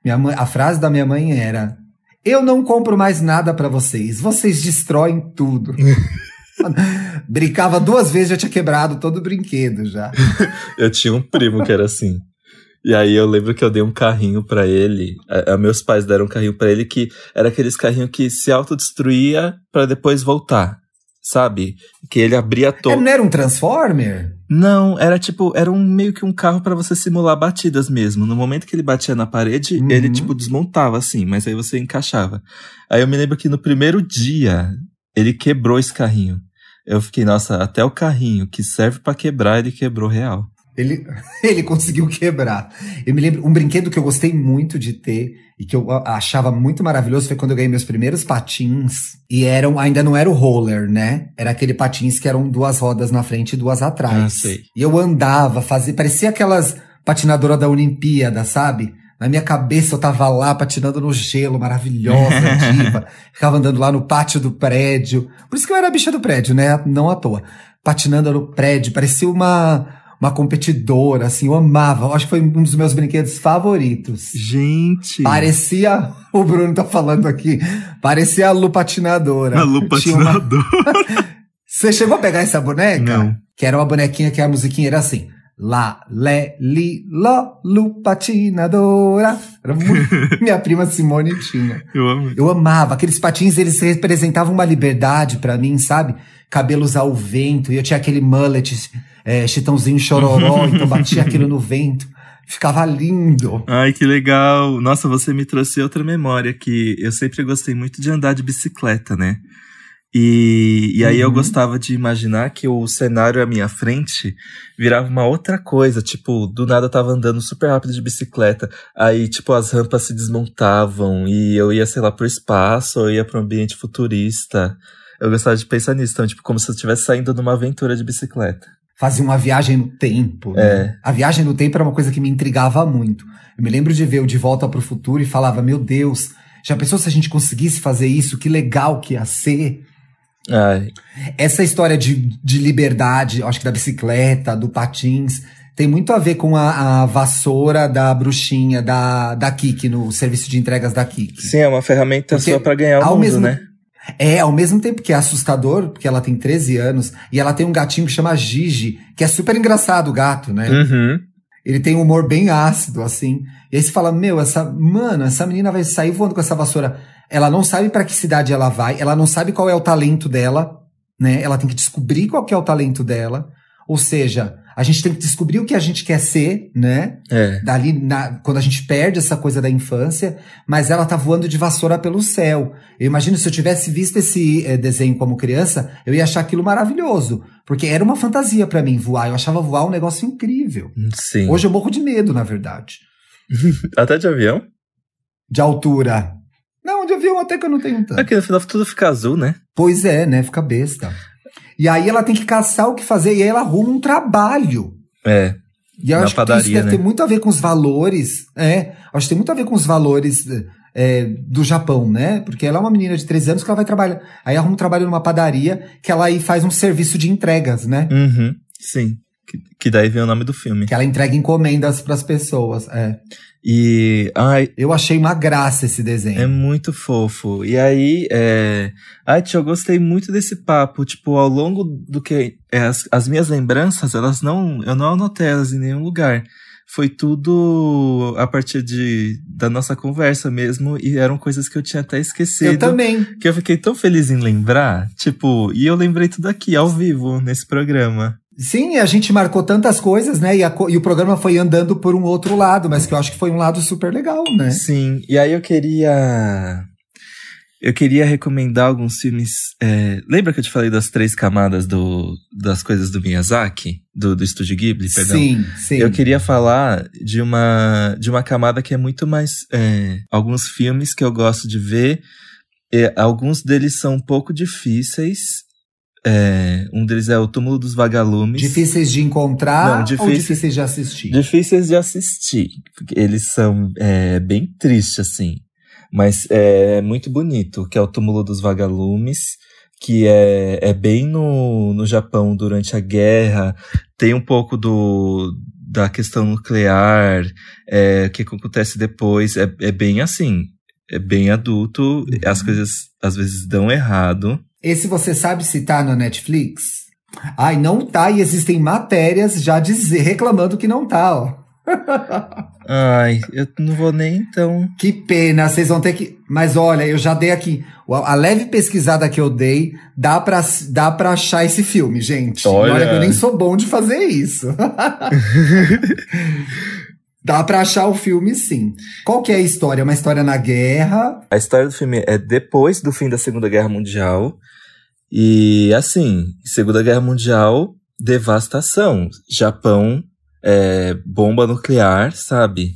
Speaker 3: Minha mãe, a frase da minha mãe era: Eu não compro mais nada pra vocês, vocês destroem tudo. Brincava duas vezes, já tinha quebrado todo o brinquedo já.
Speaker 2: Eu tinha um primo que era assim. E aí eu lembro que eu dei um carrinho pra ele. A, a- meus pais deram um carrinho pra ele que era aqueles carrinhos que se autodestruía pra depois voltar. Sabe? Que ele abria
Speaker 3: É,
Speaker 2: todo.
Speaker 3: não era um Transformer?
Speaker 2: Não, era tipo, era um meio que um carro pra você simular batidas mesmo. No momento que ele batia na parede,
Speaker 3: Uhum.
Speaker 2: ele tipo desmontava assim, mas aí você encaixava. Aí eu me lembro que no primeiro dia ele quebrou esse carrinho. Eu fiquei, nossa, até o carrinho que serve pra quebrar, ele quebrou real.
Speaker 3: Ele, ele conseguiu quebrar. Eu me lembro, um brinquedo que eu gostei muito de ter e que eu achava muito maravilhoso foi quando eu ganhei meus primeiros patins. E eram, ainda não era o roller, né? Era aquele patins que eram duas rodas na frente e duas atrás.
Speaker 2: Ah, sei.
Speaker 3: E eu andava, fazia, parecia aquelas patinadoras da Olimpíada, sabe? Na minha cabeça eu tava lá patinando no gelo, maravilhosa, diva. Ficava andando lá no pátio do prédio. Por isso que eu era a bicha do prédio, né? Não à toa. Patinando no prédio, parecia uma, uma competidora, assim, eu amava. Eu acho que foi um dos meus brinquedos favoritos.
Speaker 2: Gente!
Speaker 3: Parecia, o Bruno tá falando aqui, parecia a Lu Patinadora.
Speaker 2: A Lu
Speaker 3: Tinha uma-
Speaker 2: patinador.
Speaker 3: Você chegou a pegar essa boneca?
Speaker 2: Não.
Speaker 3: Que era uma bonequinha que a musiquinha era assim. Lá, lé, li, ló, lu, patinadora. Era muito... Minha prima Simone tinha.
Speaker 2: Eu amo.
Speaker 3: Eu amava. Aqueles patins, eles representavam uma liberdade pra mim, sabe? Cabelos ao vento. E eu tinha aquele mullet, é, chitãozinho chororó. então batia aquilo no vento. Ficava lindo.
Speaker 2: Ai, que legal! Nossa, você me trouxe outra memória que eu sempre gostei muito de andar de bicicleta, né? E, e aí eu
Speaker 3: Uhum.
Speaker 2: gostava de imaginar que o cenário à minha frente virava uma outra coisa. Tipo, do nada eu tava andando super rápido de bicicleta. Aí, tipo, as rampas se desmontavam e eu ia, sei lá, pro espaço, ou ia pro ambiente futurista. Eu gostava de pensar nisso, então, tipo, como se eu estivesse saindo numa aventura de bicicleta.
Speaker 3: Fazia uma viagem no tempo. né?
Speaker 2: É.
Speaker 3: A viagem no tempo era uma coisa que me intrigava muito. Eu me lembro de ver o De Volta para o Futuro e falava: Meu Deus, já pensou se a gente conseguisse fazer isso? Que legal que ia ser.
Speaker 2: Ai,
Speaker 3: Essa história de, de liberdade, acho que da bicicleta, do patins, tem muito a ver com a, a vassoura da bruxinha da, da Kiki, no serviço de entregas da Kiki.
Speaker 2: sim, é uma ferramenta
Speaker 3: Porque
Speaker 2: sua pra ganhar o mundo,
Speaker 3: mesmo-
Speaker 2: né?
Speaker 3: É, ao mesmo tempo que é assustador, porque ela tem 13 anos, e ela tem um gatinho que chama Gigi, que é super engraçado o gato, né?
Speaker 2: Uhum.
Speaker 3: Ele tem um humor bem ácido, assim. E aí você fala, meu, essa, mano, essa menina vai sair voando com essa vassoura. Ela não sabe pra que cidade ela vai, ela não sabe qual é o talento dela, né? Ela tem que descobrir qual que é o talento dela. Ou seja, a gente tem que descobrir o que a gente quer ser, né?
Speaker 2: É.
Speaker 3: Dali, na- quando a gente perde essa coisa da infância, mas ela tá voando de vassoura pelo céu. Eu imagino se eu tivesse visto esse eh, desenho como criança, eu ia achar aquilo maravilhoso. Porque era uma fantasia pra mim voar. Eu achava voar um negócio incrível.
Speaker 2: Sim.
Speaker 3: Hoje eu morro de medo, na verdade.
Speaker 2: Até de avião?
Speaker 3: De altura. Não, de avião até que eu não tenho tanto.
Speaker 2: Aqui no final tudo fica azul, né?
Speaker 3: Pois é, né? Fica besta. E aí ela tem que caçar o que fazer e aí ela arruma um trabalho.
Speaker 2: É.
Speaker 3: E eu acho que isso
Speaker 2: padaria,
Speaker 3: deve
Speaker 2: né?
Speaker 3: ter muito a ver com os valores. É, acho que tem muito a ver com os valores é, do Japão, né? Porque ela é uma menina de 13 anos que ela vai trabalhar. Aí arruma um trabalho numa padaria que ela aí faz um serviço de entregas, né?
Speaker 2: Uhum. Sim. Que, que daí vem o nome do filme.
Speaker 3: Que ela entrega encomendas pras pessoas. É.
Speaker 2: E. Ai,
Speaker 3: Eu achei uma graça esse desenho.
Speaker 2: É muito fofo. E aí, é... Ai, tia, eu gostei muito desse papo. Tipo, ao longo do que... é, as, as minhas lembranças, elas não... Eu não anotei elas em nenhum lugar. Foi tudo a partir de, da nossa conversa mesmo. E eram coisas que eu tinha até esquecido.
Speaker 3: Eu também.
Speaker 2: Que eu fiquei tão feliz em lembrar. Tipo, e eu lembrei tudo aqui, ao vivo, nesse programa.
Speaker 3: Sim, a gente marcou tantas coisas, né? E, a e o programa foi andando por um outro lado, mas que eu acho que foi um lado super legal, né?
Speaker 2: Sim, e aí eu queria. Eu queria recomendar alguns filmes. é, lembra que eu te falei das três camadas do, das coisas do Miyazaki? Do, do Estúdio Ghibli, perdão?
Speaker 3: Sim, sim.
Speaker 2: Eu queria falar de uma, de uma camada que é muito mais. é, alguns filmes que eu gosto de ver. é, alguns deles são um pouco difíceis. É, um deles é O Túmulo dos Vagalumes.
Speaker 3: Difíceis de encontrar
Speaker 2: Não,
Speaker 3: ou
Speaker 2: difíceis-
Speaker 3: de assistir?
Speaker 2: Difíceis de assistir. Eles são é, bem tristes, assim. Mas é muito bonito, que é o Túmulo dos Vagalumes, que é, é bem no, no Japão durante a guerra. Tem um pouco do, da questão nuclear, é, o que acontece depois. É, é bem assim, é bem adulto. As coisas às vezes dão errado.
Speaker 3: Esse você sabe se tá na Netflix? Ai, não tá, e existem matérias já dizer, reclamando que não tá, ó.
Speaker 2: Ai, eu não vou nem então.
Speaker 3: Que pena, vocês vão ter que. Mas olha, eu já dei aqui. A leve pesquisada que eu dei, dá pra, dá pra achar esse filme, gente.
Speaker 2: Olha.
Speaker 3: olha que eu nem sou bom de fazer isso. dá pra achar o filme, sim. Qual que é a história? É uma história na guerra.
Speaker 2: A história do filme é depois do fim da Segunda Guerra Mundial. E assim, Segunda Guerra Mundial, devastação. Japão, é, bomba nuclear, sabe?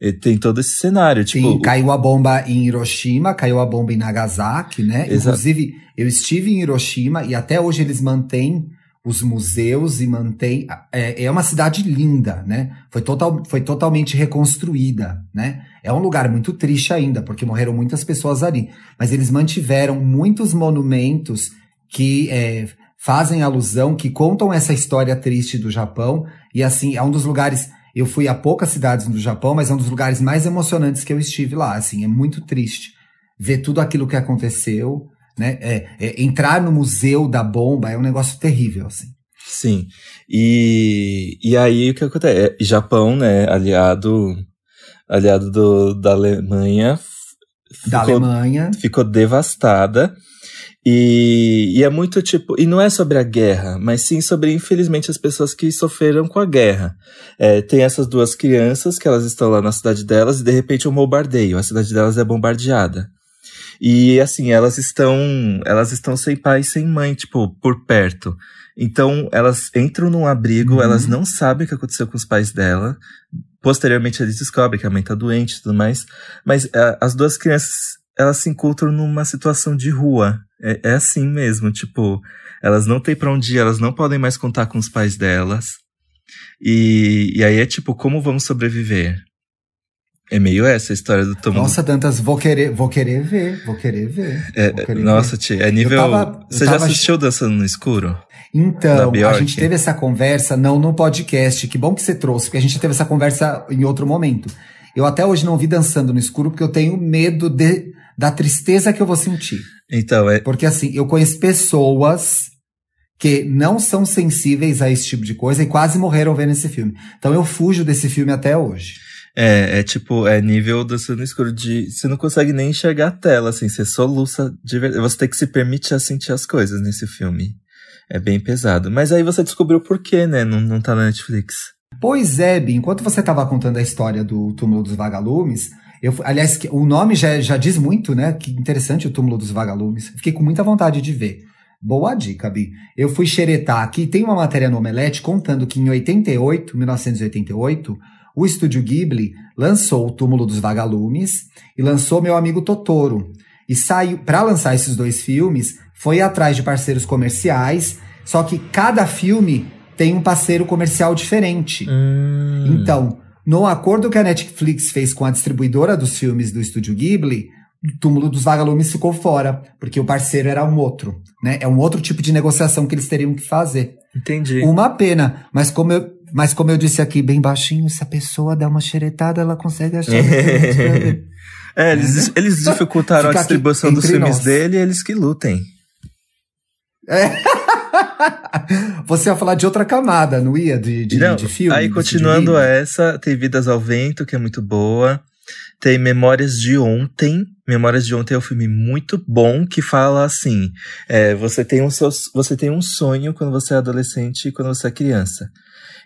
Speaker 2: E tem todo esse cenário. Tipo,
Speaker 3: Sim, caiu a bomba em Hiroshima, caiu a bomba em Nagasaki, né?
Speaker 2: Exato.
Speaker 3: Inclusive, eu estive em Hiroshima e até hoje eles mantêm os museus e mantém. É, é uma cidade linda, né? Foi, total, foi totalmente reconstruída, né? É um lugar muito triste ainda, porque morreram muitas pessoas ali. Mas eles mantiveram muitos monumentos que é, fazem alusão, que contam essa história triste do Japão. E assim, é um dos lugares. Eu fui a poucas cidades do Japão, mas é um dos lugares mais emocionantes que eu estive lá. Assim, é muito triste ver tudo aquilo que aconteceu, né? É, é, entrar no museu da bomba é um negócio terrível, assim.
Speaker 2: Sim. E, e aí o que acontece? É, Japão, né, aliado, aliado do, da Alemanha,
Speaker 3: Da
Speaker 2: ficou,
Speaker 3: Alemanha.
Speaker 2: ficou devastada. E, e é muito tipo. E não é sobre a guerra, mas sim sobre, infelizmente, as pessoas que sofreram com a guerra. É, tem essas duas crianças que elas estão lá na cidade delas e de repente um bombardeio. A cidade delas é bombardeada. E assim, elas estão. Elas estão sem pai e sem mãe, tipo, por perto. Então, elas entram num abrigo,
Speaker 3: Uhum.
Speaker 2: elas não sabem o que aconteceu com os pais dela. Posteriormente, eles descobrem que a mãe tá doente e tudo mais. Mas ah, as duas crianças, elas se encontram numa situação de rua. É, é assim mesmo, tipo, elas não têm pra onde ir, elas não podem mais contar com os pais delas. E, e aí é tipo, como vamos sobreviver? É meio essa a história do Tom.
Speaker 3: Nossa, Dantas, vou querer, vou querer ver, vou querer ver.
Speaker 2: É,
Speaker 3: vou querer
Speaker 2: nossa, tia, é nível.
Speaker 3: tava-
Speaker 2: Você já assistiu Dançando no Escuro?
Speaker 3: Então, a gente teve essa conversa, não no podcast, que bom que você trouxe, porque a gente teve essa conversa em outro momento. Eu até hoje não vi dançando no escuro, porque eu tenho medo de, da tristeza que eu vou sentir.
Speaker 2: Então, é.
Speaker 3: Porque assim, eu conheço pessoas que não são sensíveis a esse tipo de coisa e quase morreram vendo esse filme. Então eu fujo desse filme até hoje.
Speaker 2: É, é tipo, é nível Dançando no Escuro de. Você não consegue nem enxergar a tela, assim, você soluça de verdade. Você tem que se permitir a sentir as coisas nesse filme. É bem pesado. Mas aí você descobriu por quê, né? Não, não tá na Netflix.
Speaker 3: Pois é, Bi, enquanto você estava contando a história do túmulo dos vagalumes, eu, aliás, o nome já, já diz muito, né? Que interessante o túmulo dos vagalumes. Fiquei com muita vontade de ver. Boa dica, Bi. Eu fui xeretar aqui, tem uma matéria no Omelete contando que em 88, 1988, o estúdio Ghibli lançou o Túmulo dos Vagalumes e lançou Meu Amigo Totoro. E saiu, para lançar esses dois filmes, foi atrás de parceiros comerciais, só que cada filme tem um parceiro comercial diferente.
Speaker 2: Hum.
Speaker 3: Então, no acordo que a Netflix fez com a distribuidora dos filmes do estúdio Ghibli, o túmulo dos vagalumes ficou fora, porque o parceiro era um outro, né? É um outro tipo de negociação que eles teriam que fazer.
Speaker 2: Entendi.
Speaker 3: Uma pena, mas como eu, mas como eu disse aqui bem baixinho, se a pessoa dá uma xeretada, ela consegue achar.
Speaker 2: é, eles, eles dificultaram a distribuição dos filmes nós. dele, eles que lutem.
Speaker 3: É. Você ia falar de outra camada, não ia? De, de,
Speaker 2: não,
Speaker 3: de filme?
Speaker 2: Aí, continuando essa, tem Vidas ao Vento, que é muito boa. Tem Memórias de Ontem. Memórias de Ontem é um filme muito bom que fala assim: é, você, tem um seu, você tem um sonho quando você é adolescente e quando você é criança.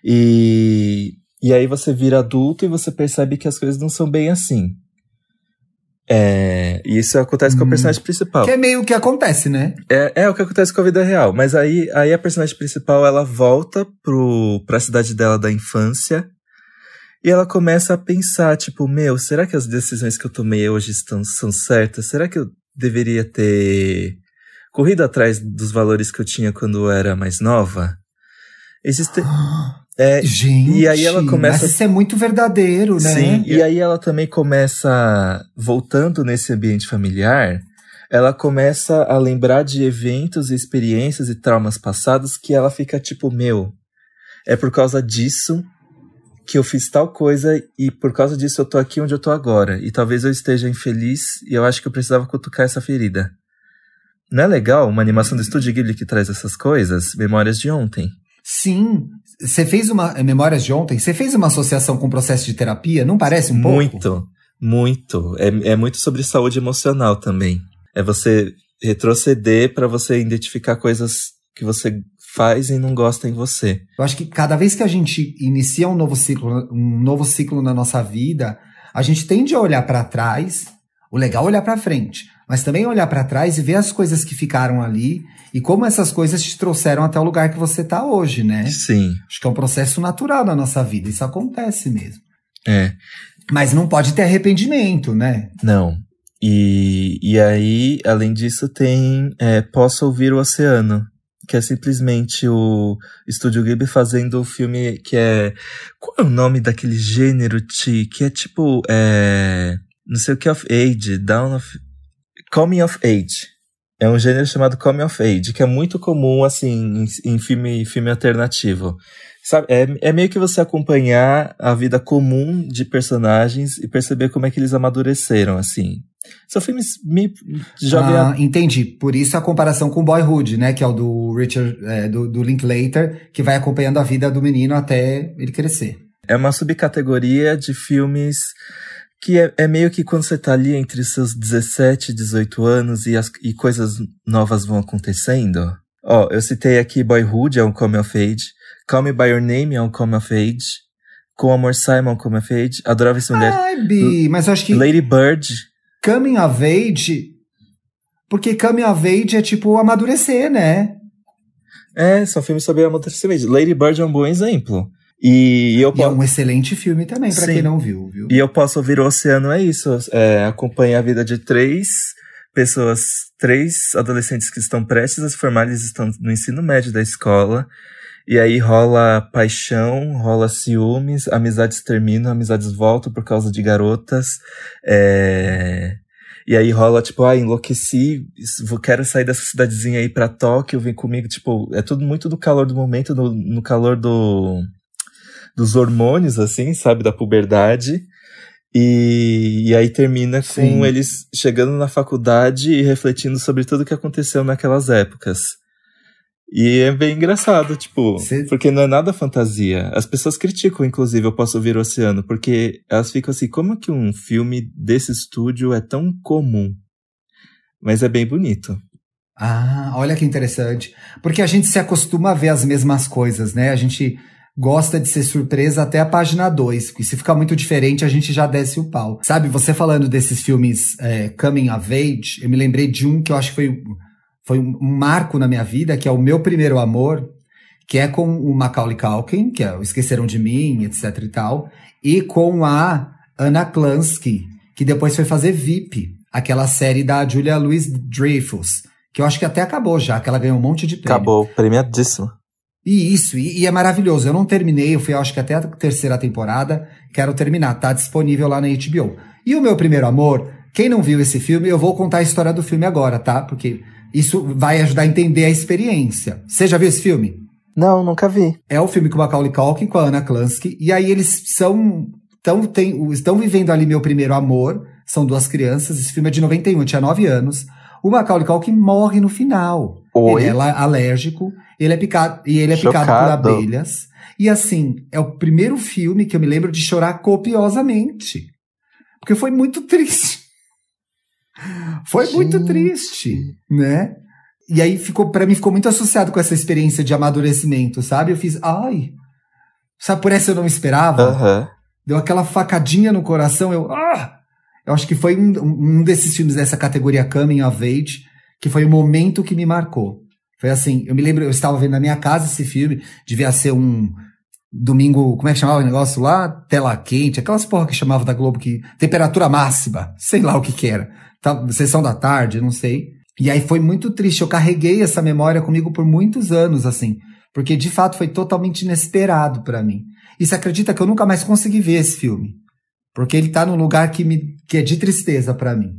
Speaker 2: E, e aí você vira adulto e você percebe que as coisas não são bem assim. É, e isso acontece hum, com a hum. personagem principal.
Speaker 3: Que é meio que acontece, né?
Speaker 2: É, é o que acontece com a vida real. Mas aí, aí a personagem principal, ela volta pro, pra cidade dela da infância. E ela começa a pensar, tipo, meu, será que as decisões que eu tomei hoje estão, são certas? Será que eu deveria ter corrido atrás dos valores que eu tinha quando eu era mais nova? Existe...
Speaker 3: É, Gente, e aí ela começa. Mas isso é muito verdadeiro, né?
Speaker 2: Sim, e aí ela também começa, voltando nesse ambiente familiar, ela começa a lembrar de eventos, experiências e traumas passados que ela fica tipo, meu, é por causa disso que eu fiz tal coisa e por causa disso eu tô aqui onde eu tô agora. E talvez eu esteja infeliz e eu acho que eu precisava cutucar essa ferida. Não é legal uma animação do Estúdio Ghibli que traz essas coisas? Memórias de ontem.
Speaker 3: Sim, você fez uma. É, Memórias de ontem, você fez uma associação com o processo de terapia? Não parece um
Speaker 2: pouco? Muito, muito. É, é muito sobre saúde emocional também. É você retroceder para você identificar coisas que você faz e não gosta em você.
Speaker 3: Eu acho que cada vez que a gente inicia um novo ciclo, um novo ciclo na nossa vida, a gente tende a olhar para trás. O legal é olhar para frente mas também olhar para trás e ver as coisas que ficaram ali e como essas coisas te trouxeram até o lugar que você está hoje, né?
Speaker 2: Sim.
Speaker 3: Acho que é um processo natural na nossa vida, isso acontece mesmo.
Speaker 2: É.
Speaker 3: Mas não pode ter arrependimento, né?
Speaker 2: Não. E, e aí, além disso, tem é, Posso Ouvir o Oceano, que é simplesmente o Estúdio Ghibli fazendo o filme que é. Qual é o nome daquele gênero, Ti? Que é tipo. É, não sei o que of Age, Down of. Coming of Age. É um gênero chamado Coming of Age, que é muito comum, assim, em, em filme, filme alternativo. Sabe, é, é meio que você acompanhar a vida comum de personagens e perceber como é que eles amadureceram, assim. São filmes me
Speaker 3: jovem. Ah, entendi. Por isso a comparação com Boyhood, né? Que é o do Richard, é, do, do Linklater, que vai acompanhando a vida do menino até ele crescer.
Speaker 2: É uma subcategoria de filmes que é, é, meio que quando você tá ali entre seus 17 e 18 anos e, as, e coisas novas vão acontecendo. Ó, eu citei aqui Boyhood, é um Come of Age. Call Me By Your Name é um Come of Age. Com Amor Simon, Come of Age. Adorava esse mulher.
Speaker 3: Ai, Bi, mas acho que...
Speaker 2: Lady Bird.
Speaker 3: Coming of Age... Porque Coming of Age é tipo amadurecer, né?
Speaker 2: É, são filmes sobre amadurecimento. Lady Bird é um bom exemplo. E, eu
Speaker 3: e é um excelente filme também, para quem não viu, viu?
Speaker 2: E eu posso ouvir o Oceano, é isso. É, acompanha a vida de três pessoas, três adolescentes que estão prestes a se formar, eles estão no ensino médio da escola. E aí rola paixão, rola ciúmes, amizades terminam, amizades voltam por causa de garotas. É... E aí rola, tipo, ah, enlouqueci, quero sair dessa cidadezinha aí pra Tóquio, vem comigo. Tipo, é tudo muito do calor do momento, no, no calor do, dos hormônios, assim, sabe, da puberdade. E, e aí termina com Sim. eles chegando na faculdade e refletindo sobre tudo o que aconteceu naquelas épocas. E é bem engraçado, tipo, Cê... porque não é nada fantasia. As pessoas criticam, inclusive, Eu Posso Ouvir o Oceano, porque elas ficam assim, como que um filme desse estúdio é tão comum? Mas é bem bonito.
Speaker 3: Ah, olha que interessante. Porque a gente se acostuma a ver as mesmas coisas, né? A gente gosta de ser surpresa até a página 2. E se ficar muito diferente, a gente já desce o pau. Sabe, você falando desses filmes é, Coming of Age, eu me lembrei de um que eu acho que foi, foi um marco na minha vida, que é o Meu Primeiro Amor, que é com o Macaulay Culkin, que é o Esqueceram de Mim, etc e tal, e com a Anna Klansky, que depois foi fazer VIP, aquela série da Julia Louis-Dreyfus, que eu acho que até acabou já, que ela ganhou um monte de prêmio.
Speaker 2: Acabou, premiadíssimo.
Speaker 3: E isso, e, e, é maravilhoso. Eu não terminei, eu fui, acho que até a terceira temporada. Quero terminar, tá disponível lá na HBO. E o meu primeiro amor, quem não viu esse filme, eu vou contar a história do filme agora, tá? Porque isso vai ajudar a entender a experiência. Você já viu esse filme?
Speaker 2: Não, nunca vi.
Speaker 3: É o filme com o Macaulay Culkin, com a Anna Klansky. E aí eles são. Tão, tem, estão vivendo ali meu primeiro amor. São duas crianças. Esse filme é de 91, eu tinha 9 anos. O Macaulay Culkin morre no final.
Speaker 2: Oi?
Speaker 3: Ele é alérgico ele é picado, e ele é
Speaker 2: Chocado.
Speaker 3: picado por abelhas. E assim, é o primeiro filme que eu me lembro de chorar copiosamente. Porque foi muito triste. Foi
Speaker 2: Gente.
Speaker 3: muito triste, né? E aí ficou, para mim ficou muito associado com essa experiência de amadurecimento, sabe? Eu fiz, ai. Sabe por essa eu não esperava?
Speaker 2: Aham.
Speaker 3: Deu aquela facadinha no coração, eu, ah! Eu acho que foi um, um desses filmes dessa categoria Coming of Age, que foi o momento que me marcou. Foi assim, eu me lembro, eu estava vendo na minha casa esse filme, devia ser um domingo, como é que chamava o negócio lá? Tela quente, aquelas porra que chamava da Globo que temperatura máxima, sei lá o que que era. Tá, sessão da tarde, não sei. E aí foi muito triste, eu carreguei essa memória comigo por muitos anos assim, porque de fato foi totalmente inesperado para mim. E você acredita que eu nunca mais consegui ver esse filme? Porque ele tá num lugar que me que é de tristeza para mim.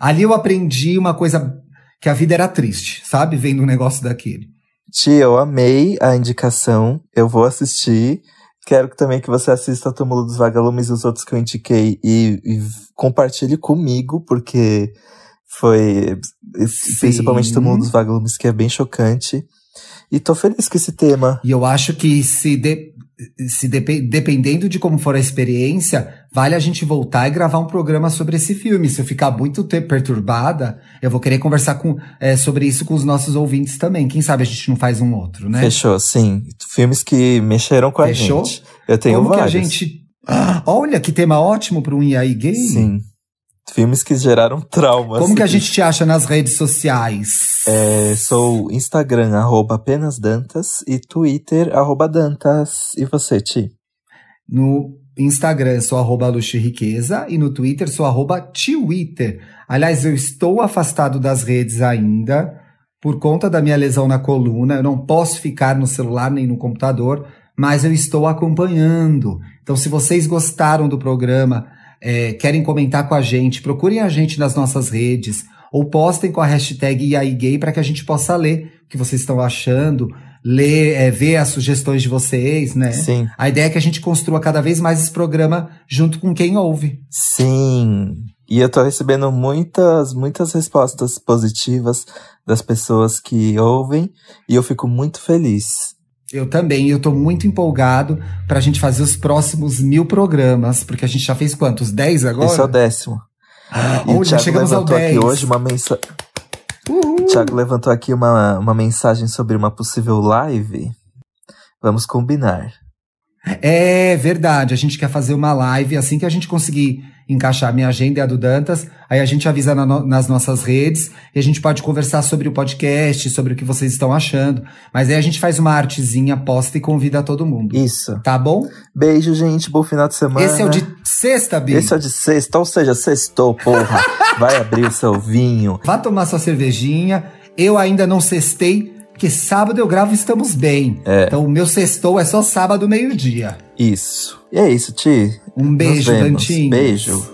Speaker 3: Ali eu aprendi uma coisa que a vida era triste, sabe? Vendo um negócio daquele.
Speaker 2: Tia, eu amei a indicação. Eu vou assistir. Quero que também que você assista a Túmulo dos Vagalumes e os outros que eu indiquei e, e compartilhe comigo, porque foi
Speaker 3: Sim.
Speaker 2: principalmente Túmulo dos Vagalumes, que é bem chocante. E tô feliz com esse tema.
Speaker 3: E eu acho que se, de, se depe- dependendo de como for a experiência, vale a gente voltar e gravar um programa sobre esse filme. Se eu ficar muito perturbada, eu vou querer conversar com, é, sobre isso com os nossos ouvintes também. Quem sabe a gente não faz um outro, né?
Speaker 2: Fechou, sim. Filmes que mexeram com
Speaker 3: Fechou?
Speaker 2: a gente. Eu tenho
Speaker 3: como
Speaker 2: vários.
Speaker 3: que a gente. Ah, olha que tema ótimo para um IAI gay.
Speaker 2: Sim. Filmes que geraram traumas.
Speaker 3: Como que a gente te acha nas redes sociais?
Speaker 2: É, sou Instagram, arroba apenas Dantas, e Twitter, arroba Dantas. E você, Ti?
Speaker 3: No Instagram sou arroba Riqueza e no Twitter sou arroba Twitter. Aliás, eu estou afastado das redes ainda por conta da minha lesão na coluna. Eu não posso ficar no celular nem no computador, mas eu estou acompanhando. Então, se vocês gostaram do programa, é, querem comentar com a gente, procurem a gente nas nossas redes ou postem com a hashtag IAIGay para que a gente possa ler o que vocês estão achando, ler, é, ver as sugestões de vocês, né?
Speaker 2: Sim.
Speaker 3: A ideia é que a gente construa cada vez mais esse programa junto com quem ouve.
Speaker 2: Sim. E eu tô recebendo muitas, muitas respostas positivas das pessoas que ouvem, e eu fico muito feliz.
Speaker 3: Eu também, eu tô muito empolgado pra gente fazer os próximos mil programas, porque a gente já fez quantos? 10 agora?
Speaker 2: Esse é o décimo.
Speaker 3: Ah,
Speaker 2: E
Speaker 3: olha, chegamos ao
Speaker 2: levantou
Speaker 3: 10.
Speaker 2: aqui hoje uma mensagem.
Speaker 3: Uhul.
Speaker 2: O Thiago levantou aqui uma, uma mensagem sobre uma possível live. Vamos combinar.
Speaker 3: É verdade, a gente quer fazer uma live assim que a gente conseguir encaixar a minha agenda e a do Dantas, aí a gente avisa na no- nas nossas redes e a gente pode conversar sobre o podcast, sobre o que vocês estão achando. Mas aí a gente faz uma artezinha, posta e convida todo mundo.
Speaker 2: Isso.
Speaker 3: Tá bom?
Speaker 2: Beijo, gente. Bom final de semana.
Speaker 3: Esse é o de sexta, Bi.
Speaker 2: Esse é o de sexta, ou seja, sextou, porra. Vai abrir o seu vinho.
Speaker 3: Vá tomar sua cervejinha. Eu ainda não cestei, porque sábado eu gravo estamos bem.
Speaker 2: É.
Speaker 3: Então o meu sextou é só sábado, meio-dia.
Speaker 2: Isso. E é isso, Ti.
Speaker 3: Um beijo. Dantinho.
Speaker 2: Beijo.